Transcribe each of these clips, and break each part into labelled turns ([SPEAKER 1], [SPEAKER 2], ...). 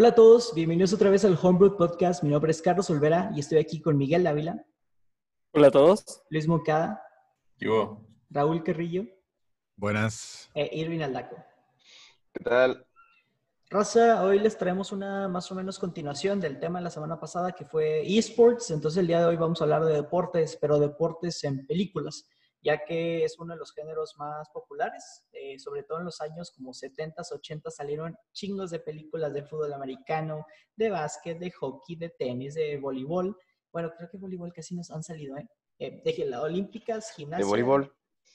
[SPEAKER 1] Hola a todos, bienvenidos otra vez al Homebrew Podcast. Mi nombre es Carlos Olvera y estoy aquí con Miguel Dávila.
[SPEAKER 2] Hola a todos.
[SPEAKER 1] Luis Mocada.
[SPEAKER 3] Yo.
[SPEAKER 1] Raúl Carrillo.
[SPEAKER 4] Buenas.
[SPEAKER 1] E Irvin Aldaco.
[SPEAKER 3] ¿Qué tal?
[SPEAKER 1] Raza, hoy les traemos una más o menos continuación del tema de la semana pasada que fue esports. Entonces el día de hoy vamos a hablar de deportes, pero deportes en películas, ya que es uno de los géneros más populares. Eh, sobre todo en los años como 70s, 80 salieron chingos de películas de fútbol americano, de básquet, de hockey, de tenis, de voleibol. Bueno, creo que voleibol casi nos han salido, ¿eh? eh de las olímpicas, gimnasia.
[SPEAKER 3] De voleibol.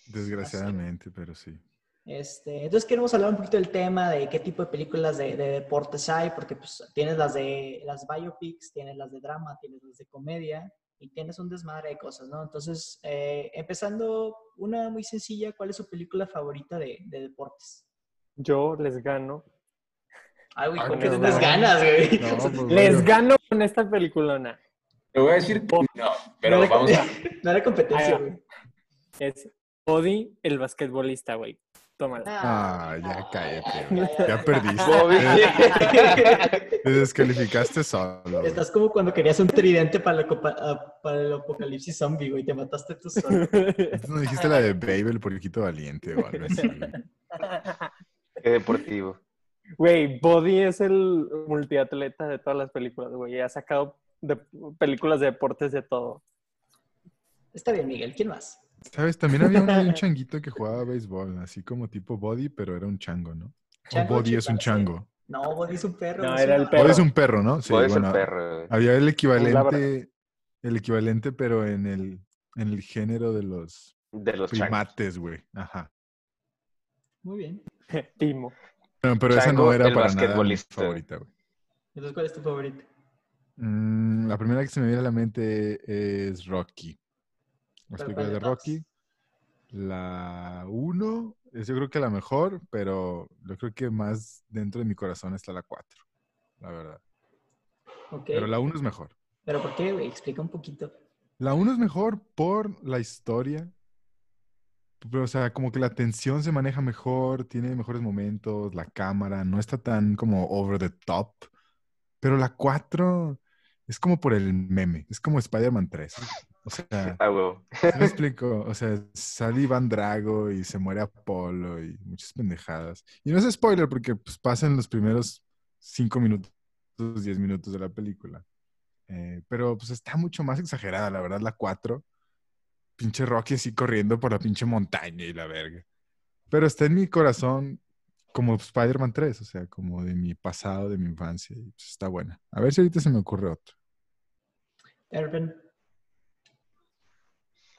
[SPEAKER 4] Desgraciadamente, pero sí.
[SPEAKER 1] Este, entonces queremos hablar un poquito del tema de qué tipo de películas de, deportes hay, porque pues, tienes las de las biopics, tienes las de drama, tienes las de comedia y tienes un desmadre de cosas, ¿no? Entonces, eh, empezando una muy sencilla, ¿cuál es su película favorita de, deportes?
[SPEAKER 2] Yo les gano.
[SPEAKER 1] Ay, güey, ¿cómo que tienes ganas, güey?
[SPEAKER 2] Pues, les gano con esta peliculona.
[SPEAKER 3] Te voy a decir que no, pero
[SPEAKER 1] no
[SPEAKER 3] vamos a...
[SPEAKER 1] No era competencia, güey.
[SPEAKER 2] Es Odi, el basquetbolista, güey. Tómala.
[SPEAKER 4] Ah, ya cállate. Ya perdiste. Te descalificaste solo.
[SPEAKER 1] Estás como cuando querías un tridente para, ah, para el apocalipsis zombie, güey. Te mataste tú solo.
[SPEAKER 4] No dijiste la de Babe, el porquito valiente o algo así.
[SPEAKER 3] Qué deportivo.
[SPEAKER 2] Güey, Body es el multiatleta de todas las películas, güey. Ha sacado de películas de deportes de todo.
[SPEAKER 1] Está bien, Miguel. ¿Quién más?
[SPEAKER 4] ¿Sabes? También había un, changuito que jugaba béisbol, así como tipo Body, pero era un chango, ¿no? o Body es un chango.
[SPEAKER 1] No, Body es un perro.
[SPEAKER 2] No, era el perro.
[SPEAKER 4] Body es un perro, ¿no?
[SPEAKER 3] Sí, Body es un perro.
[SPEAKER 4] Había el equivalente, el equivalente, pero en el, en el género de los,
[SPEAKER 3] de los
[SPEAKER 4] primates, güey. Ajá.
[SPEAKER 1] Muy bien.
[SPEAKER 2] Timo.
[SPEAKER 4] pero esa no era para nada mi favorita, güey.
[SPEAKER 1] Entonces, ¿cuál es tu favorita?
[SPEAKER 4] Mm, la primera que se me viene a la mente es Rocky. Las películas de Rocky. La 1 es yo creo que la mejor, pero yo creo que más dentro de mi corazón está la 4, la verdad. Pero la 1 es mejor.
[SPEAKER 1] ¿Pero por qué, güey? Explica un poquito.
[SPEAKER 4] La 1 es mejor por la historia. Pero, o sea, como que la tensión se maneja mejor, tiene mejores momentos, la cámara no está tan como over the top. Pero la 4 es como por el meme, es como Spider-Man 3. O sea,
[SPEAKER 3] ah,
[SPEAKER 4] me explico. O sea, sale Iván Drago y se muere Apolo y muchas pendejadas. Y no es spoiler porque pues, pasan los primeros cinco minutos, diez minutos de la película. Eh, pero pues está mucho más exagerada, la verdad, la 4. Pinche Rocky así corriendo por la pinche montaña y la verga. Pero está en mi corazón como Spider-Man 3, o sea, como de mi pasado, de mi infancia. Y pues, está buena. A ver si ahorita se me ocurre otro.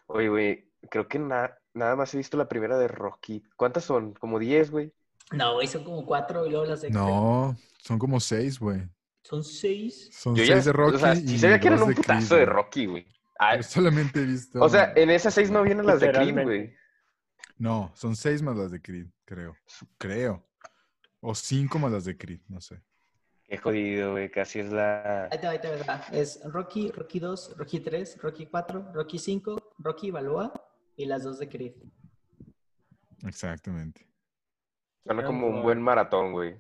[SPEAKER 3] Oye, güey, creo que nada más he visto la primera de Rocky. ¿Cuántas son? ¿Como 10, güey?
[SPEAKER 1] No, güey, son como 4 y luego las de...
[SPEAKER 4] No, son como 6, güey.
[SPEAKER 1] ¿Son 6?
[SPEAKER 4] Son 6 de Rocky. O
[SPEAKER 3] sea, sí sabía que eran un putazo de Rocky, güey.
[SPEAKER 4] Ah, Yo solamente he visto...
[SPEAKER 3] O sea, en esas 6 no vienen las de Creed, güey.
[SPEAKER 4] No, son 6 más las de Creed, creo. Creo. O 5 más las de Creed, no sé.
[SPEAKER 3] Qué jodido, güey. Casi es la.
[SPEAKER 1] Ahí te va, ahí te va. Es Rocky, Rocky 2, Rocky 3, Rocky 4, Rocky 5, Rocky Balboa y las dos de Creed.
[SPEAKER 4] Exactamente.
[SPEAKER 3] Suena como un buen maratón, güey.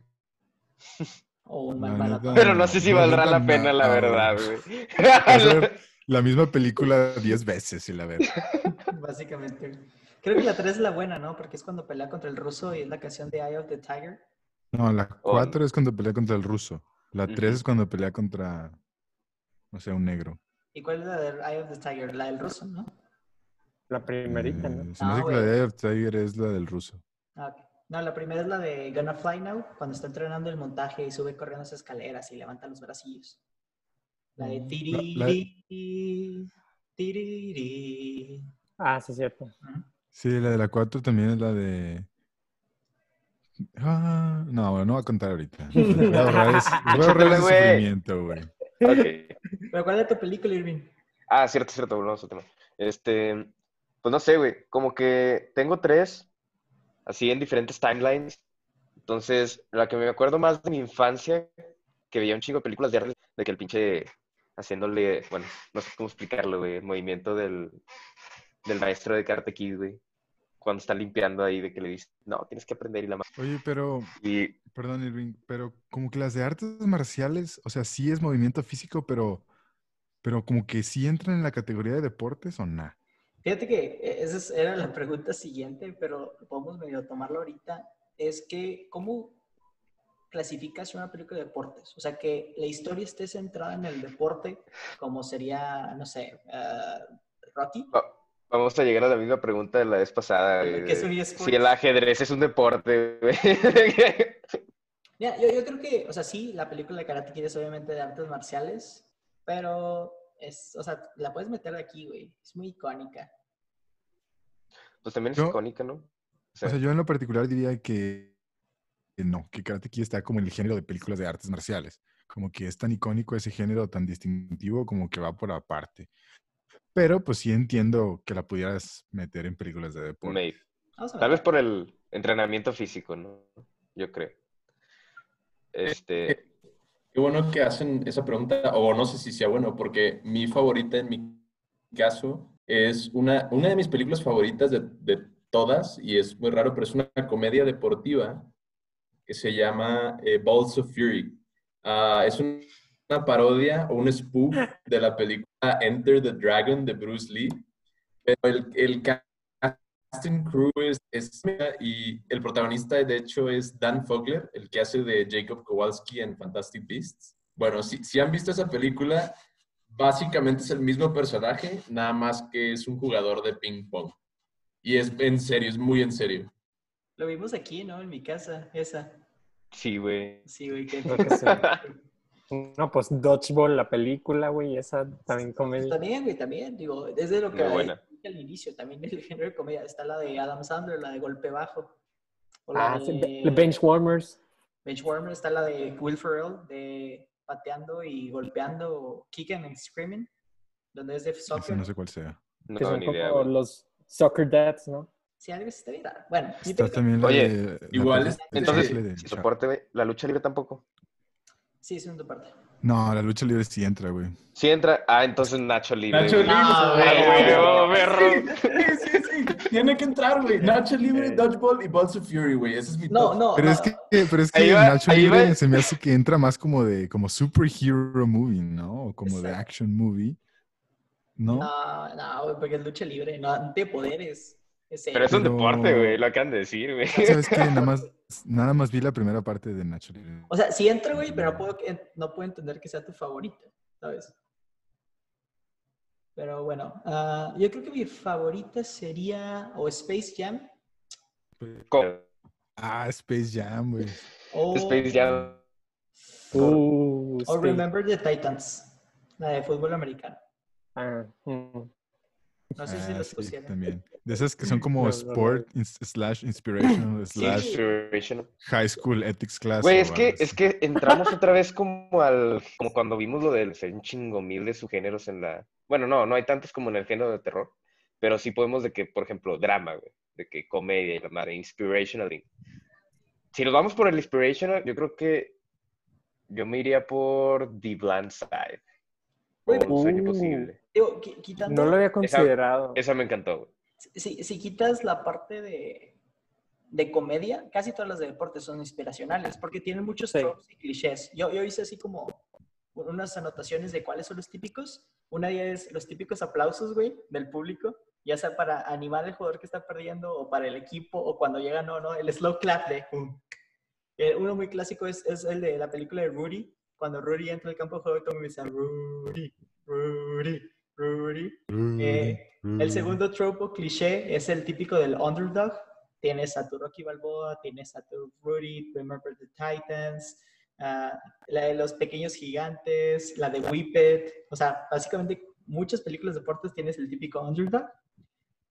[SPEAKER 1] O un mal maratón.
[SPEAKER 3] Pero no sé si valdrá la pena, la verdad, güey.
[SPEAKER 4] La misma película 10 veces, y la verdad.
[SPEAKER 1] Básicamente. Creo que la 3 es la buena, ¿no? Porque es cuando pelea contra el ruso y es la canción de Eye of the Tiger.
[SPEAKER 4] No, la 4 es cuando pelea contra el ruso. La 3 es cuando pelea contra, no sé, un negro.
[SPEAKER 1] ¿Y cuál es la del Eye of the Tiger? La del ruso, ¿no?
[SPEAKER 2] La primerita, ¿no?
[SPEAKER 4] Eh, se me hace que la de Eye of the Tiger es la del ruso.
[SPEAKER 1] Ah. No, la primera es la de Gonna Fly Now, cuando está entrenando el montaje y sube corriendo las escaleras y levanta los bracillos. La de tiriri, tiriri.
[SPEAKER 2] Ah, sí, es cierto.
[SPEAKER 4] Sí, la de la 4 también es la de Ah, no, bueno, no voy a contar ahorita. Voy a ahorrar, ese, sufrimiento, güey.
[SPEAKER 1] ¿Pero cuál es tu película, Irving?
[SPEAKER 3] Ah, cierto, cierto, volvemos al tema. Este, pues no sé, güey, como que tengo tres, así en diferentes timelines. Entonces, la que me acuerdo más de mi infancia, que veía un chingo de películas de de que el pinche haciéndole, bueno, no sé cómo explicarlo, güey, el movimiento del, del maestro de Karate Kid, güey cuando está limpiando ahí, de que le dice, no, tienes que aprender y la.
[SPEAKER 4] Oye, pero,
[SPEAKER 3] Y
[SPEAKER 4] perdón, Irving, pero como que las de artes marciales, o sea, sí es movimiento físico, pero, pero como que sí entran en la categoría de deportes o nada.
[SPEAKER 1] Fíjate que eh, esa es- era la pregunta siguiente, pero podemos medio tomarlo ahorita. Es que, ¿cómo clasificas una película de deportes? O sea, que la historia esté centrada en el deporte, como sería, no sé, ah, Rocky.
[SPEAKER 3] va- vamos a llegar a la misma pregunta de la vez pasada.
[SPEAKER 1] ¿Qué es un eSports?
[SPEAKER 3] Si el ajedrez es un deporte, güey.
[SPEAKER 1] Mira, yo, yo creo que, o sea, sí, la película de Karate Kid es obviamente de artes marciales, pero es, o sea, la puedes meter aquí, güey. Es muy icónica.
[SPEAKER 3] Pues también es
[SPEAKER 4] Yo-
[SPEAKER 3] icónica, ¿no? O
[SPEAKER 4] O
[SPEAKER 3] sea,
[SPEAKER 4] sea, yo en lo particular diría que, que no, que Karate Kid está como en el género de películas de artes marciales. Como que es tan icónico ese género, tan distintivo, como que va por aparte. Pero pues sí entiendo que la pudieras meter en películas de deporte.
[SPEAKER 3] maybe. Tal vez por el entrenamiento físico, ¿no? Yo creo. Este,
[SPEAKER 5] Qué bueno que hacen esa pregunta, o no sé si sea bueno, porque mi favorita en mi caso es una, una de mis películas favoritas de, de todas, y es muy raro, pero es una comedia deportiva que se llama eh, Balls of Fury. Ah, es un- una parodia o un spoof de la película Enter the Dragon de Bruce Lee, pero el, el casting crew es, es- y el protagonista de hecho es Dan Fogler, el que hace de Jacob Kowalski en Fantastic Beasts. Bueno, si, si han visto esa película, básicamente es el mismo personaje, nada más que es un jugador de ping pong. Y es en serio, es muy en serio.
[SPEAKER 1] Lo vimos aquí, ¿no? En mi casa, esa.
[SPEAKER 3] sí, güey.
[SPEAKER 1] Sí, güey, que...
[SPEAKER 2] No, pues Dodgeball, la película, güey, esa también comedia.
[SPEAKER 1] También, güey, también. Digo, desde lo que al inicio, también el género de comedia. Está la de Adam Sandler, la de Golpe Bajo. O la
[SPEAKER 2] Ah,
[SPEAKER 1] de
[SPEAKER 2] The Benchwarmers.
[SPEAKER 1] Benchwarmer, está la de Will Ferrell, de pateando y golpeando, o kicking and screaming, donde es de soccer.
[SPEAKER 4] no sé cuál sea.
[SPEAKER 3] No,
[SPEAKER 2] que son
[SPEAKER 3] ni idea,
[SPEAKER 2] como los Soccer Dads, ¿no?
[SPEAKER 1] Sí, algo está bien. Bueno,
[SPEAKER 4] Está también la
[SPEAKER 3] Oye,
[SPEAKER 4] de...
[SPEAKER 5] igual
[SPEAKER 4] película
[SPEAKER 5] es-
[SPEAKER 4] de
[SPEAKER 3] Entonces,
[SPEAKER 4] de
[SPEAKER 3] si soporte, la lucha libre tampoco.
[SPEAKER 1] Sí, es una parte.
[SPEAKER 4] No, la lucha libre sí entra, güey.
[SPEAKER 3] Si entra, ah, entonces Nacho Libre.
[SPEAKER 5] Nacho. Libre.
[SPEAKER 1] Ah,
[SPEAKER 3] Ah,
[SPEAKER 1] güey.
[SPEAKER 3] huevo, perro.
[SPEAKER 5] Sí, sí, sí. Tiene que entrar, güey. Nacho Libre, Dodgeball y Balls of Fury, güey. Ese es mi
[SPEAKER 1] No,
[SPEAKER 5] top.
[SPEAKER 1] no,
[SPEAKER 4] Pero
[SPEAKER 1] no.
[SPEAKER 4] es que, pero es que
[SPEAKER 3] va,
[SPEAKER 4] Nacho Libre
[SPEAKER 3] va.
[SPEAKER 4] se me hace que entra más como de como superhero movie, ¿no? O como de action movie. ¿No?
[SPEAKER 1] No, no, güey, porque es lucha libre, no de poderes. Es
[SPEAKER 3] Pero es un
[SPEAKER 4] Pero-
[SPEAKER 3] deporte, güey, lo acaban de decir, güey.
[SPEAKER 4] ¿Sabes qué? Nada más, nada más vi la primera parte de Nacho Libre.
[SPEAKER 1] O sea, sí entra, güey, pero no puedo, que- no puedo entender que sea tu favorita, ¿sabes? Pero bueno, ah, yo creo que mi favorita sería o Space Jam
[SPEAKER 3] ¿Cómo?
[SPEAKER 4] Ah, Space Jam, güey.
[SPEAKER 1] o,
[SPEAKER 3] Space Jam.
[SPEAKER 2] Uh,
[SPEAKER 1] o
[SPEAKER 2] Space-
[SPEAKER 1] Remember the Titans, la de fútbol americano.
[SPEAKER 2] Ah, mm.
[SPEAKER 1] No sé si
[SPEAKER 4] Ah,
[SPEAKER 1] los
[SPEAKER 4] sí,
[SPEAKER 1] pusieron.
[SPEAKER 4] también. De esas que son como
[SPEAKER 2] No, no, no.
[SPEAKER 4] sport slash inspirational slash high school ethics class.
[SPEAKER 3] Güey, es que,
[SPEAKER 4] así.
[SPEAKER 3] es que entramos otra vez como al, como cuando vimos lo del ser un chingo mil de subgéneros en la, bueno, no, no hay tantos como en el género de terror, pero sí podemos de que, por ejemplo, drama, güey, de que comedia y la madre, inspirational. Si nos vamos por el inspirational, yo creo que yo me iría por The Blind Side. Un sueño
[SPEAKER 2] uh.
[SPEAKER 3] posible.
[SPEAKER 1] Digo, qui- quitando,
[SPEAKER 2] No lo había considerado.
[SPEAKER 3] Esa me encantó, güey.
[SPEAKER 1] si, si quitas la parte de, de comedia, casi todas las de deporte son inspiracionales, porque tienen muchos
[SPEAKER 2] Sí.
[SPEAKER 1] tropes y clichés. Yo, yo hice así como unas anotaciones de cuáles son los típicos. Una de ellas es los típicos aplausos, güey, del público, ya sea para animar al jugador que está perdiendo o para el equipo o cuando llega, no, no, el slow clap de... Eh, uno muy clásico es, es el de la película de Rudy, cuando Rudy entra al campo de juego todo mundo dice Rudy, Rudy, Rudy. Eh, el segundo tropo cliché es el típico del underdog. Tienes a tu Rocky Balboa, tienes a tu Rudy, Remember the Titans, ah, la de los pequeños gigantes, la de Whip It. O sea, básicamente muchas películas de deportes tienes el típico underdog.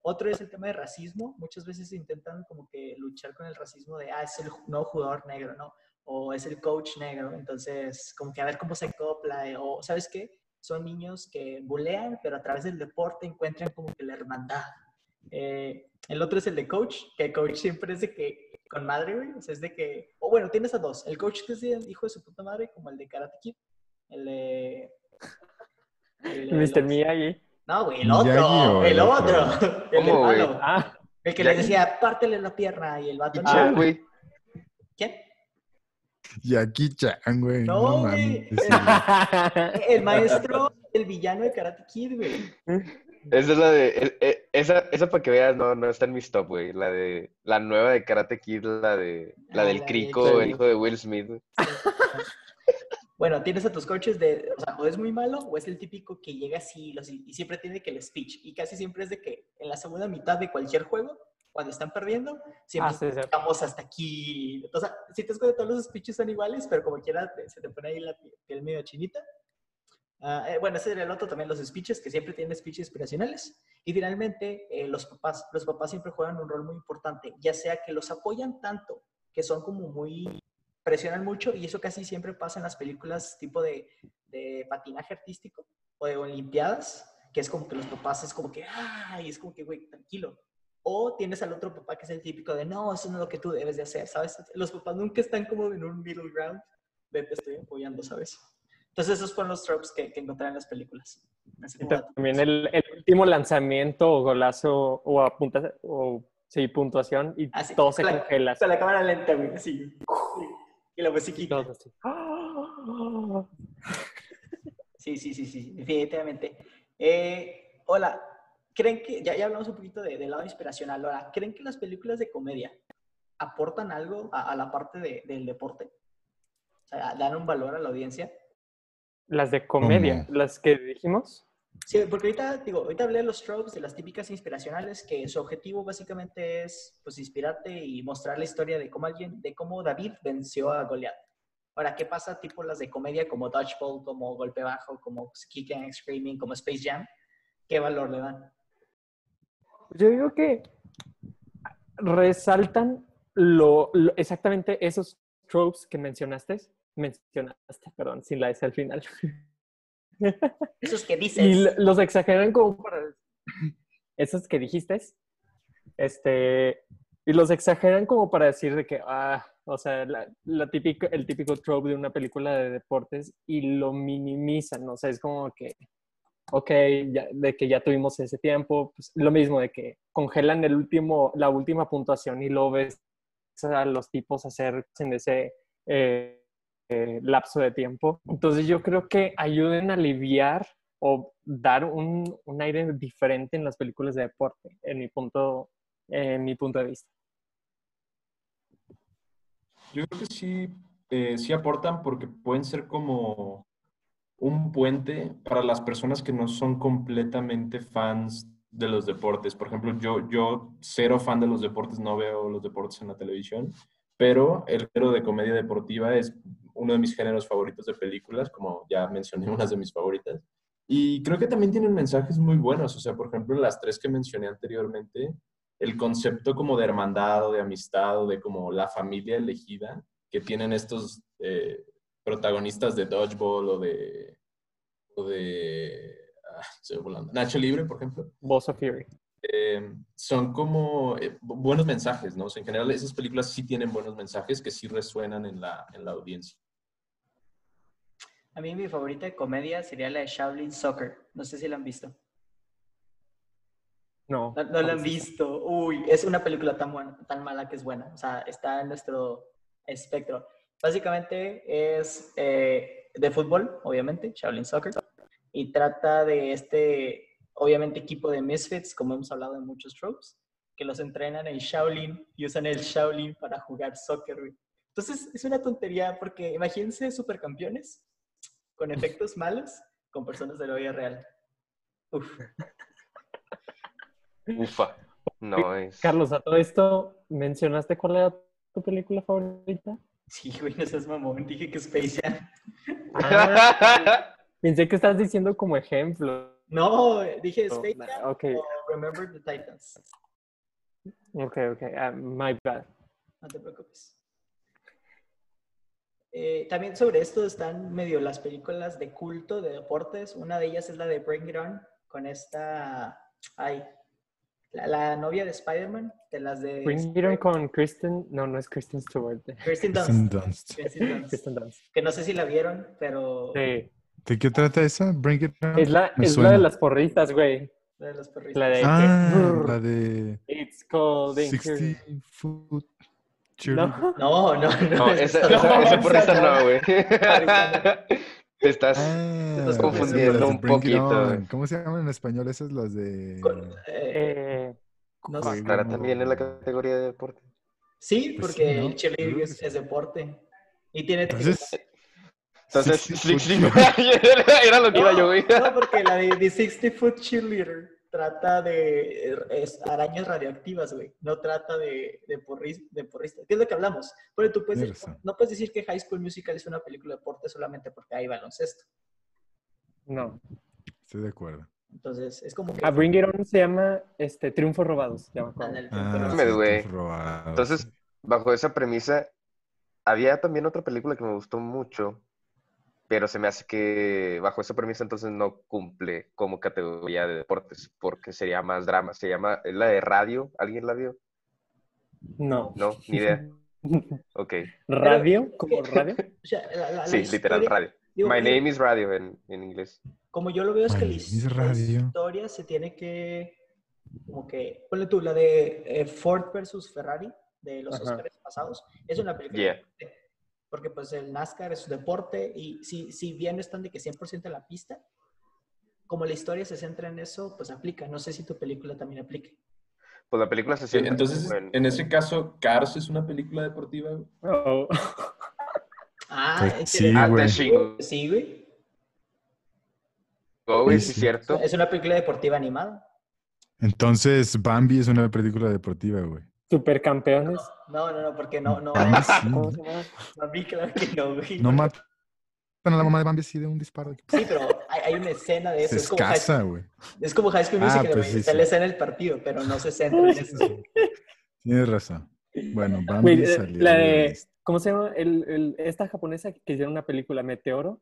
[SPEAKER 1] Otro es el tema de racismo. Muchas veces intentan como que luchar con el racismo de, ah, es el nuevo jugador negro, ¿no? O es el coach negro. Entonces, como que a ver cómo se acopla. eh, O, ¿sabes qué? Son niños que bulean, pero a través del deporte encuentran como que la hermandad. Eh, el otro es el de coach, que el coach siempre es de que, con madre, güey. O sea, es de que, o bueno, tienes a dos. El coach que es el hijo de su puta madre, como el de Karate Kid. El de... el de
[SPEAKER 2] Mr.
[SPEAKER 1] los-
[SPEAKER 2] Miyagi.
[SPEAKER 1] No, güey, el
[SPEAKER 4] ¿Miyagi
[SPEAKER 1] otro. El
[SPEAKER 4] el
[SPEAKER 1] otro. El malo.
[SPEAKER 2] Ah,
[SPEAKER 1] El que les decía, pártele la pierna y el vato.
[SPEAKER 3] Ah.
[SPEAKER 1] ¿Quién?
[SPEAKER 4] Jackie Chan, güey.
[SPEAKER 1] No,
[SPEAKER 4] No,
[SPEAKER 1] güey.
[SPEAKER 4] mames.
[SPEAKER 1] El maestro, el villano de Karate Kid, güey.
[SPEAKER 3] Esa es la de. e- e- Esa, esa para que veas, no, no está en mis top, güey. La de. La nueva de Karate Kid, la de. La
[SPEAKER 1] Ah,
[SPEAKER 3] del
[SPEAKER 1] la
[SPEAKER 3] Crico, el hijo de Will Smith.
[SPEAKER 1] Bueno, tienes a tus coaches de, o sea, o es muy malo o es el típico que llega así los- y siempre tiene que el speech. Y casi siempre es de que en la segunda mitad de cualquier juego, cuando están perdiendo, siempre
[SPEAKER 2] Ah, sí, sí.
[SPEAKER 1] estamos hasta aquí. O sea, si te cuenta, todos los speeches son iguales, pero como quiera se te pone ahí la pie- piel medio chinita. Ah, eh, bueno, ese sería el otro también, los speeches, que siempre tienen speeches inspiracionales. Y finalmente, eh, los papás. Los papás siempre juegan un rol muy importante, ya sea que los apoyan tanto, que son como muy, presionan mucho, y eso casi siempre pasa en las películas tipo de, de patinaje artístico o de olimpiadas, que es como que los papás es como que, ay, es como que, güey, tranquilo. O tienes al otro papá que es el típico de, no, eso no es lo que tú debes de hacer, ¿sabes? Los papás nunca están como en un middle ground de te estoy apoyando, ¿sabes? Entonces esos fueron los tropes que, que encontré en las películas.
[SPEAKER 2] Y también el, el último lanzamiento o golazo o, apunta, o sí, puntuación y
[SPEAKER 1] Así,
[SPEAKER 2] todo se
[SPEAKER 1] la-
[SPEAKER 2] congela.
[SPEAKER 1] Con la cámara lenta, güey, así. Sí. Y la musiquita.
[SPEAKER 2] Todo así. ¡Ah!
[SPEAKER 1] Sí, sí, sí, sí, definitivamente. Eh, hola, ¿creen que, ya, ya hablamos un poquito de- del lado inspiracional, ahora, ¿creen que las películas de comedia aportan algo a, a la parte de- del deporte? O sea, dan un valor a la audiencia.
[SPEAKER 2] Las de comedia, las que dijimos.
[SPEAKER 1] Sí, porque ahorita, digo, ahorita hablé de los tropes, de las típicas inspiracionales, que su objetivo básicamente es, pues, inspirarte y mostrar la historia de cómo alguien, de cómo David venció a Goliath. Ahora, ¿qué pasa tipo las de comedia como Dodgeball, como Golpe Bajo, como Kick and Screaming, como Space Jam? ¿Qué valor le dan?
[SPEAKER 2] Yo digo que resaltan lo, lo- exactamente esos tropes que mencionaste, mencionaste, perdón, sin la S al final.
[SPEAKER 1] Esos que dices.
[SPEAKER 2] y los exageran como para esos que dijiste, este, y los exageran como para decir de que, ah, o sea, la, la el típico trope de una película de deportes y lo minimizan, o sea, es como que, ok, de que ya tuvimos ese tiempo, pues lo mismo de que congelan el último, la última puntuación y lo ves a los tipos hacer en ese eh, eh, lapso de tiempo. Entonces yo creo que ayuden a aliviar o dar un, un aire diferente en las películas de deporte, en mi punto, en mi punto de vista.
[SPEAKER 5] Yo creo que sí, eh, sí aportan porque pueden ser como un puente para las personas que no son completamente fans de los deportes. Por ejemplo, yo, yo cero fan de los deportes, no veo los deportes en la televisión, pero el género de comedia deportiva es uno de mis géneros favoritos de películas, como ya mencioné, unas de mis favoritas. Y creo que también tienen mensajes muy buenos. O sea, por ejemplo, las tres que mencioné anteriormente, el concepto como de hermandad o de amistad o de como la familia elegida que tienen estos eh, protagonistas de Dodgeball o de, o de ah, estoy volando. Nacho Libre, por ejemplo,
[SPEAKER 2] Balls of Fury.
[SPEAKER 5] eh, son como eh, bu- buenos mensajes, ¿no? O sea, en general esas películas sí tienen buenos mensajes que sí resuenan en la, en la audiencia.
[SPEAKER 1] A mí mi favorita de comedia sería la de Shaolin Soccer. No sé si la han visto.
[SPEAKER 2] No.
[SPEAKER 1] No, no la han visto. Uy, es una película tan buena, tan mala que es buena. O sea, está en nuestro espectro. Básicamente es eh, de fútbol, obviamente, Shaolin Soccer. Y trata de este, obviamente, equipo de misfits, como hemos hablado en muchos tropes, que los entrenan en Shaolin y usan el Shaolin para jugar soccer. Entonces, es una tontería porque imagínense supercampeones con efectos malos con personas de la vida real. Uf.
[SPEAKER 3] Ufa. No es.
[SPEAKER 2] Carlos, a todo esto, ¿mencionaste cuál era tu película favorita?
[SPEAKER 1] Sí, güey, no seas mamón. Dije que Space Jam.
[SPEAKER 2] Ah, pensé que estás diciendo como ejemplo.
[SPEAKER 1] No, dije Space
[SPEAKER 2] Oh,
[SPEAKER 1] Jam
[SPEAKER 2] ok.
[SPEAKER 1] o Remember the Titans.
[SPEAKER 2] Ok, ok, ah, my bad.
[SPEAKER 1] No te preocupes. Eh, también sobre esto están medio las películas de culto de deportes. Una de ellas es la de Bring It On, con esta... Ay, la, la novia de Spider-Man, de las de...
[SPEAKER 2] Bring It On con Kristen, no, no es Kristen Stewart.
[SPEAKER 4] Kristen
[SPEAKER 1] Dunst.
[SPEAKER 4] Dunst.
[SPEAKER 1] Kirsten Dunst.
[SPEAKER 2] Kristen Dunst.
[SPEAKER 1] Que no sé si la vieron, pero...
[SPEAKER 2] Sí.
[SPEAKER 4] ¿De qué trata esa? Bring It On.
[SPEAKER 2] Es la, es la de las porristas, güey.
[SPEAKER 1] La de los perritos.
[SPEAKER 2] La de
[SPEAKER 4] Ah,
[SPEAKER 2] que-
[SPEAKER 4] la de
[SPEAKER 2] It's called
[SPEAKER 4] 60 Foot.
[SPEAKER 2] No.
[SPEAKER 1] No, no, no.
[SPEAKER 3] No,
[SPEAKER 1] esa
[SPEAKER 3] esa,
[SPEAKER 1] no,
[SPEAKER 3] esa, esa no, güey. Te estás...
[SPEAKER 4] Ah,
[SPEAKER 1] estás
[SPEAKER 4] las de-
[SPEAKER 3] confundiendo un poquito.
[SPEAKER 4] ¿Cómo se llaman en español esas las de
[SPEAKER 1] eh, no sé.
[SPEAKER 3] ¿Estará también en la categoría de deporte?
[SPEAKER 1] Sí,
[SPEAKER 4] Pues
[SPEAKER 1] porque
[SPEAKER 4] sí, ¿no?
[SPEAKER 1] el cheerleading es, es deporte. Y tiene
[SPEAKER 4] Entonces,
[SPEAKER 3] Entonces,
[SPEAKER 4] 60
[SPEAKER 3] sí,
[SPEAKER 4] foot
[SPEAKER 3] sí, era lo que iba yo, güey.
[SPEAKER 1] No, porque la de, de 60 Foot Cheerleader trata de es, arañas radioactivas, güey. No trata de, de, porris, de porristas. ¿Qué es lo que hablamos? Pero tú puedes, no puedes decir que High School Musical es una película de deporte solamente porque hay baloncesto.
[SPEAKER 2] no.
[SPEAKER 4] estoy de acuerdo.
[SPEAKER 1] Entonces, es como que...
[SPEAKER 2] A Bring It On se llama este, Triunfos Robados. Ya me
[SPEAKER 4] Ah, sí, robados,
[SPEAKER 3] Entonces, bajo esa premisa, había también otra película que me gustó mucho, pero se me hace que bajo esa premisa entonces no cumple como categoría de deportes, porque sería más drama. Se llama, es la de radio, ¿alguien la vio?
[SPEAKER 2] No.
[SPEAKER 3] No, ni idea. Ok.
[SPEAKER 2] ¿Radio? ¿Como radio?
[SPEAKER 1] o sea, la- la- la
[SPEAKER 3] Sí, literal, radio.
[SPEAKER 1] digo,
[SPEAKER 3] My name is radio en, en inglés.
[SPEAKER 1] Como yo lo veo es que
[SPEAKER 4] My
[SPEAKER 1] la,
[SPEAKER 4] Radio.
[SPEAKER 1] historia se tiene que, como que, ponle tú, la de eh, Ford versus Ferrari de los. Oscars pasados, es una película
[SPEAKER 3] Yeah.
[SPEAKER 1] de deporte, porque pues el NASCAR es un deporte y si, si bien no están de que 100% en la pista, como la historia se centra en eso, pues aplica. No sé si tu película también aplique.
[SPEAKER 3] Pues la película se centra
[SPEAKER 5] Entonces,
[SPEAKER 3] en-
[SPEAKER 5] en ese caso, Cars es una película deportiva.
[SPEAKER 2] Oh.
[SPEAKER 1] Ah,
[SPEAKER 4] Pues
[SPEAKER 1] ¿en
[SPEAKER 4] sí, güey.
[SPEAKER 1] Sí, güey.
[SPEAKER 3] güey,
[SPEAKER 4] Sí,
[SPEAKER 3] sí,
[SPEAKER 4] sí.
[SPEAKER 3] cierto.
[SPEAKER 1] Es una película deportiva animada.
[SPEAKER 4] Entonces, Bambi es una película deportiva, güey.
[SPEAKER 2] Supercampeones.
[SPEAKER 1] No, no, no, porque no, no.
[SPEAKER 4] Bambi sí.
[SPEAKER 2] ¿Cómo se llama?
[SPEAKER 1] Mí, claro que no, güey.
[SPEAKER 4] No matan a la mamá de Bambi así de un disparo.
[SPEAKER 1] Sí, pero hay, hay una escena de eso.
[SPEAKER 4] Se
[SPEAKER 1] Es como,
[SPEAKER 4] escasa, güey.
[SPEAKER 1] es como High School
[SPEAKER 4] Ah,
[SPEAKER 1] Musical,
[SPEAKER 4] pues
[SPEAKER 1] güey.
[SPEAKER 4] sí,
[SPEAKER 1] Se le
[SPEAKER 4] sí.
[SPEAKER 1] en el partido, pero no se centra en eso.
[SPEAKER 4] Tienes razón. Bueno, Bambi
[SPEAKER 2] Güey, eh,
[SPEAKER 4] salió
[SPEAKER 2] la
[SPEAKER 4] de la.
[SPEAKER 2] ¿cómo se llama? El, el- esta japonesa que hicieron una película, Meteoro.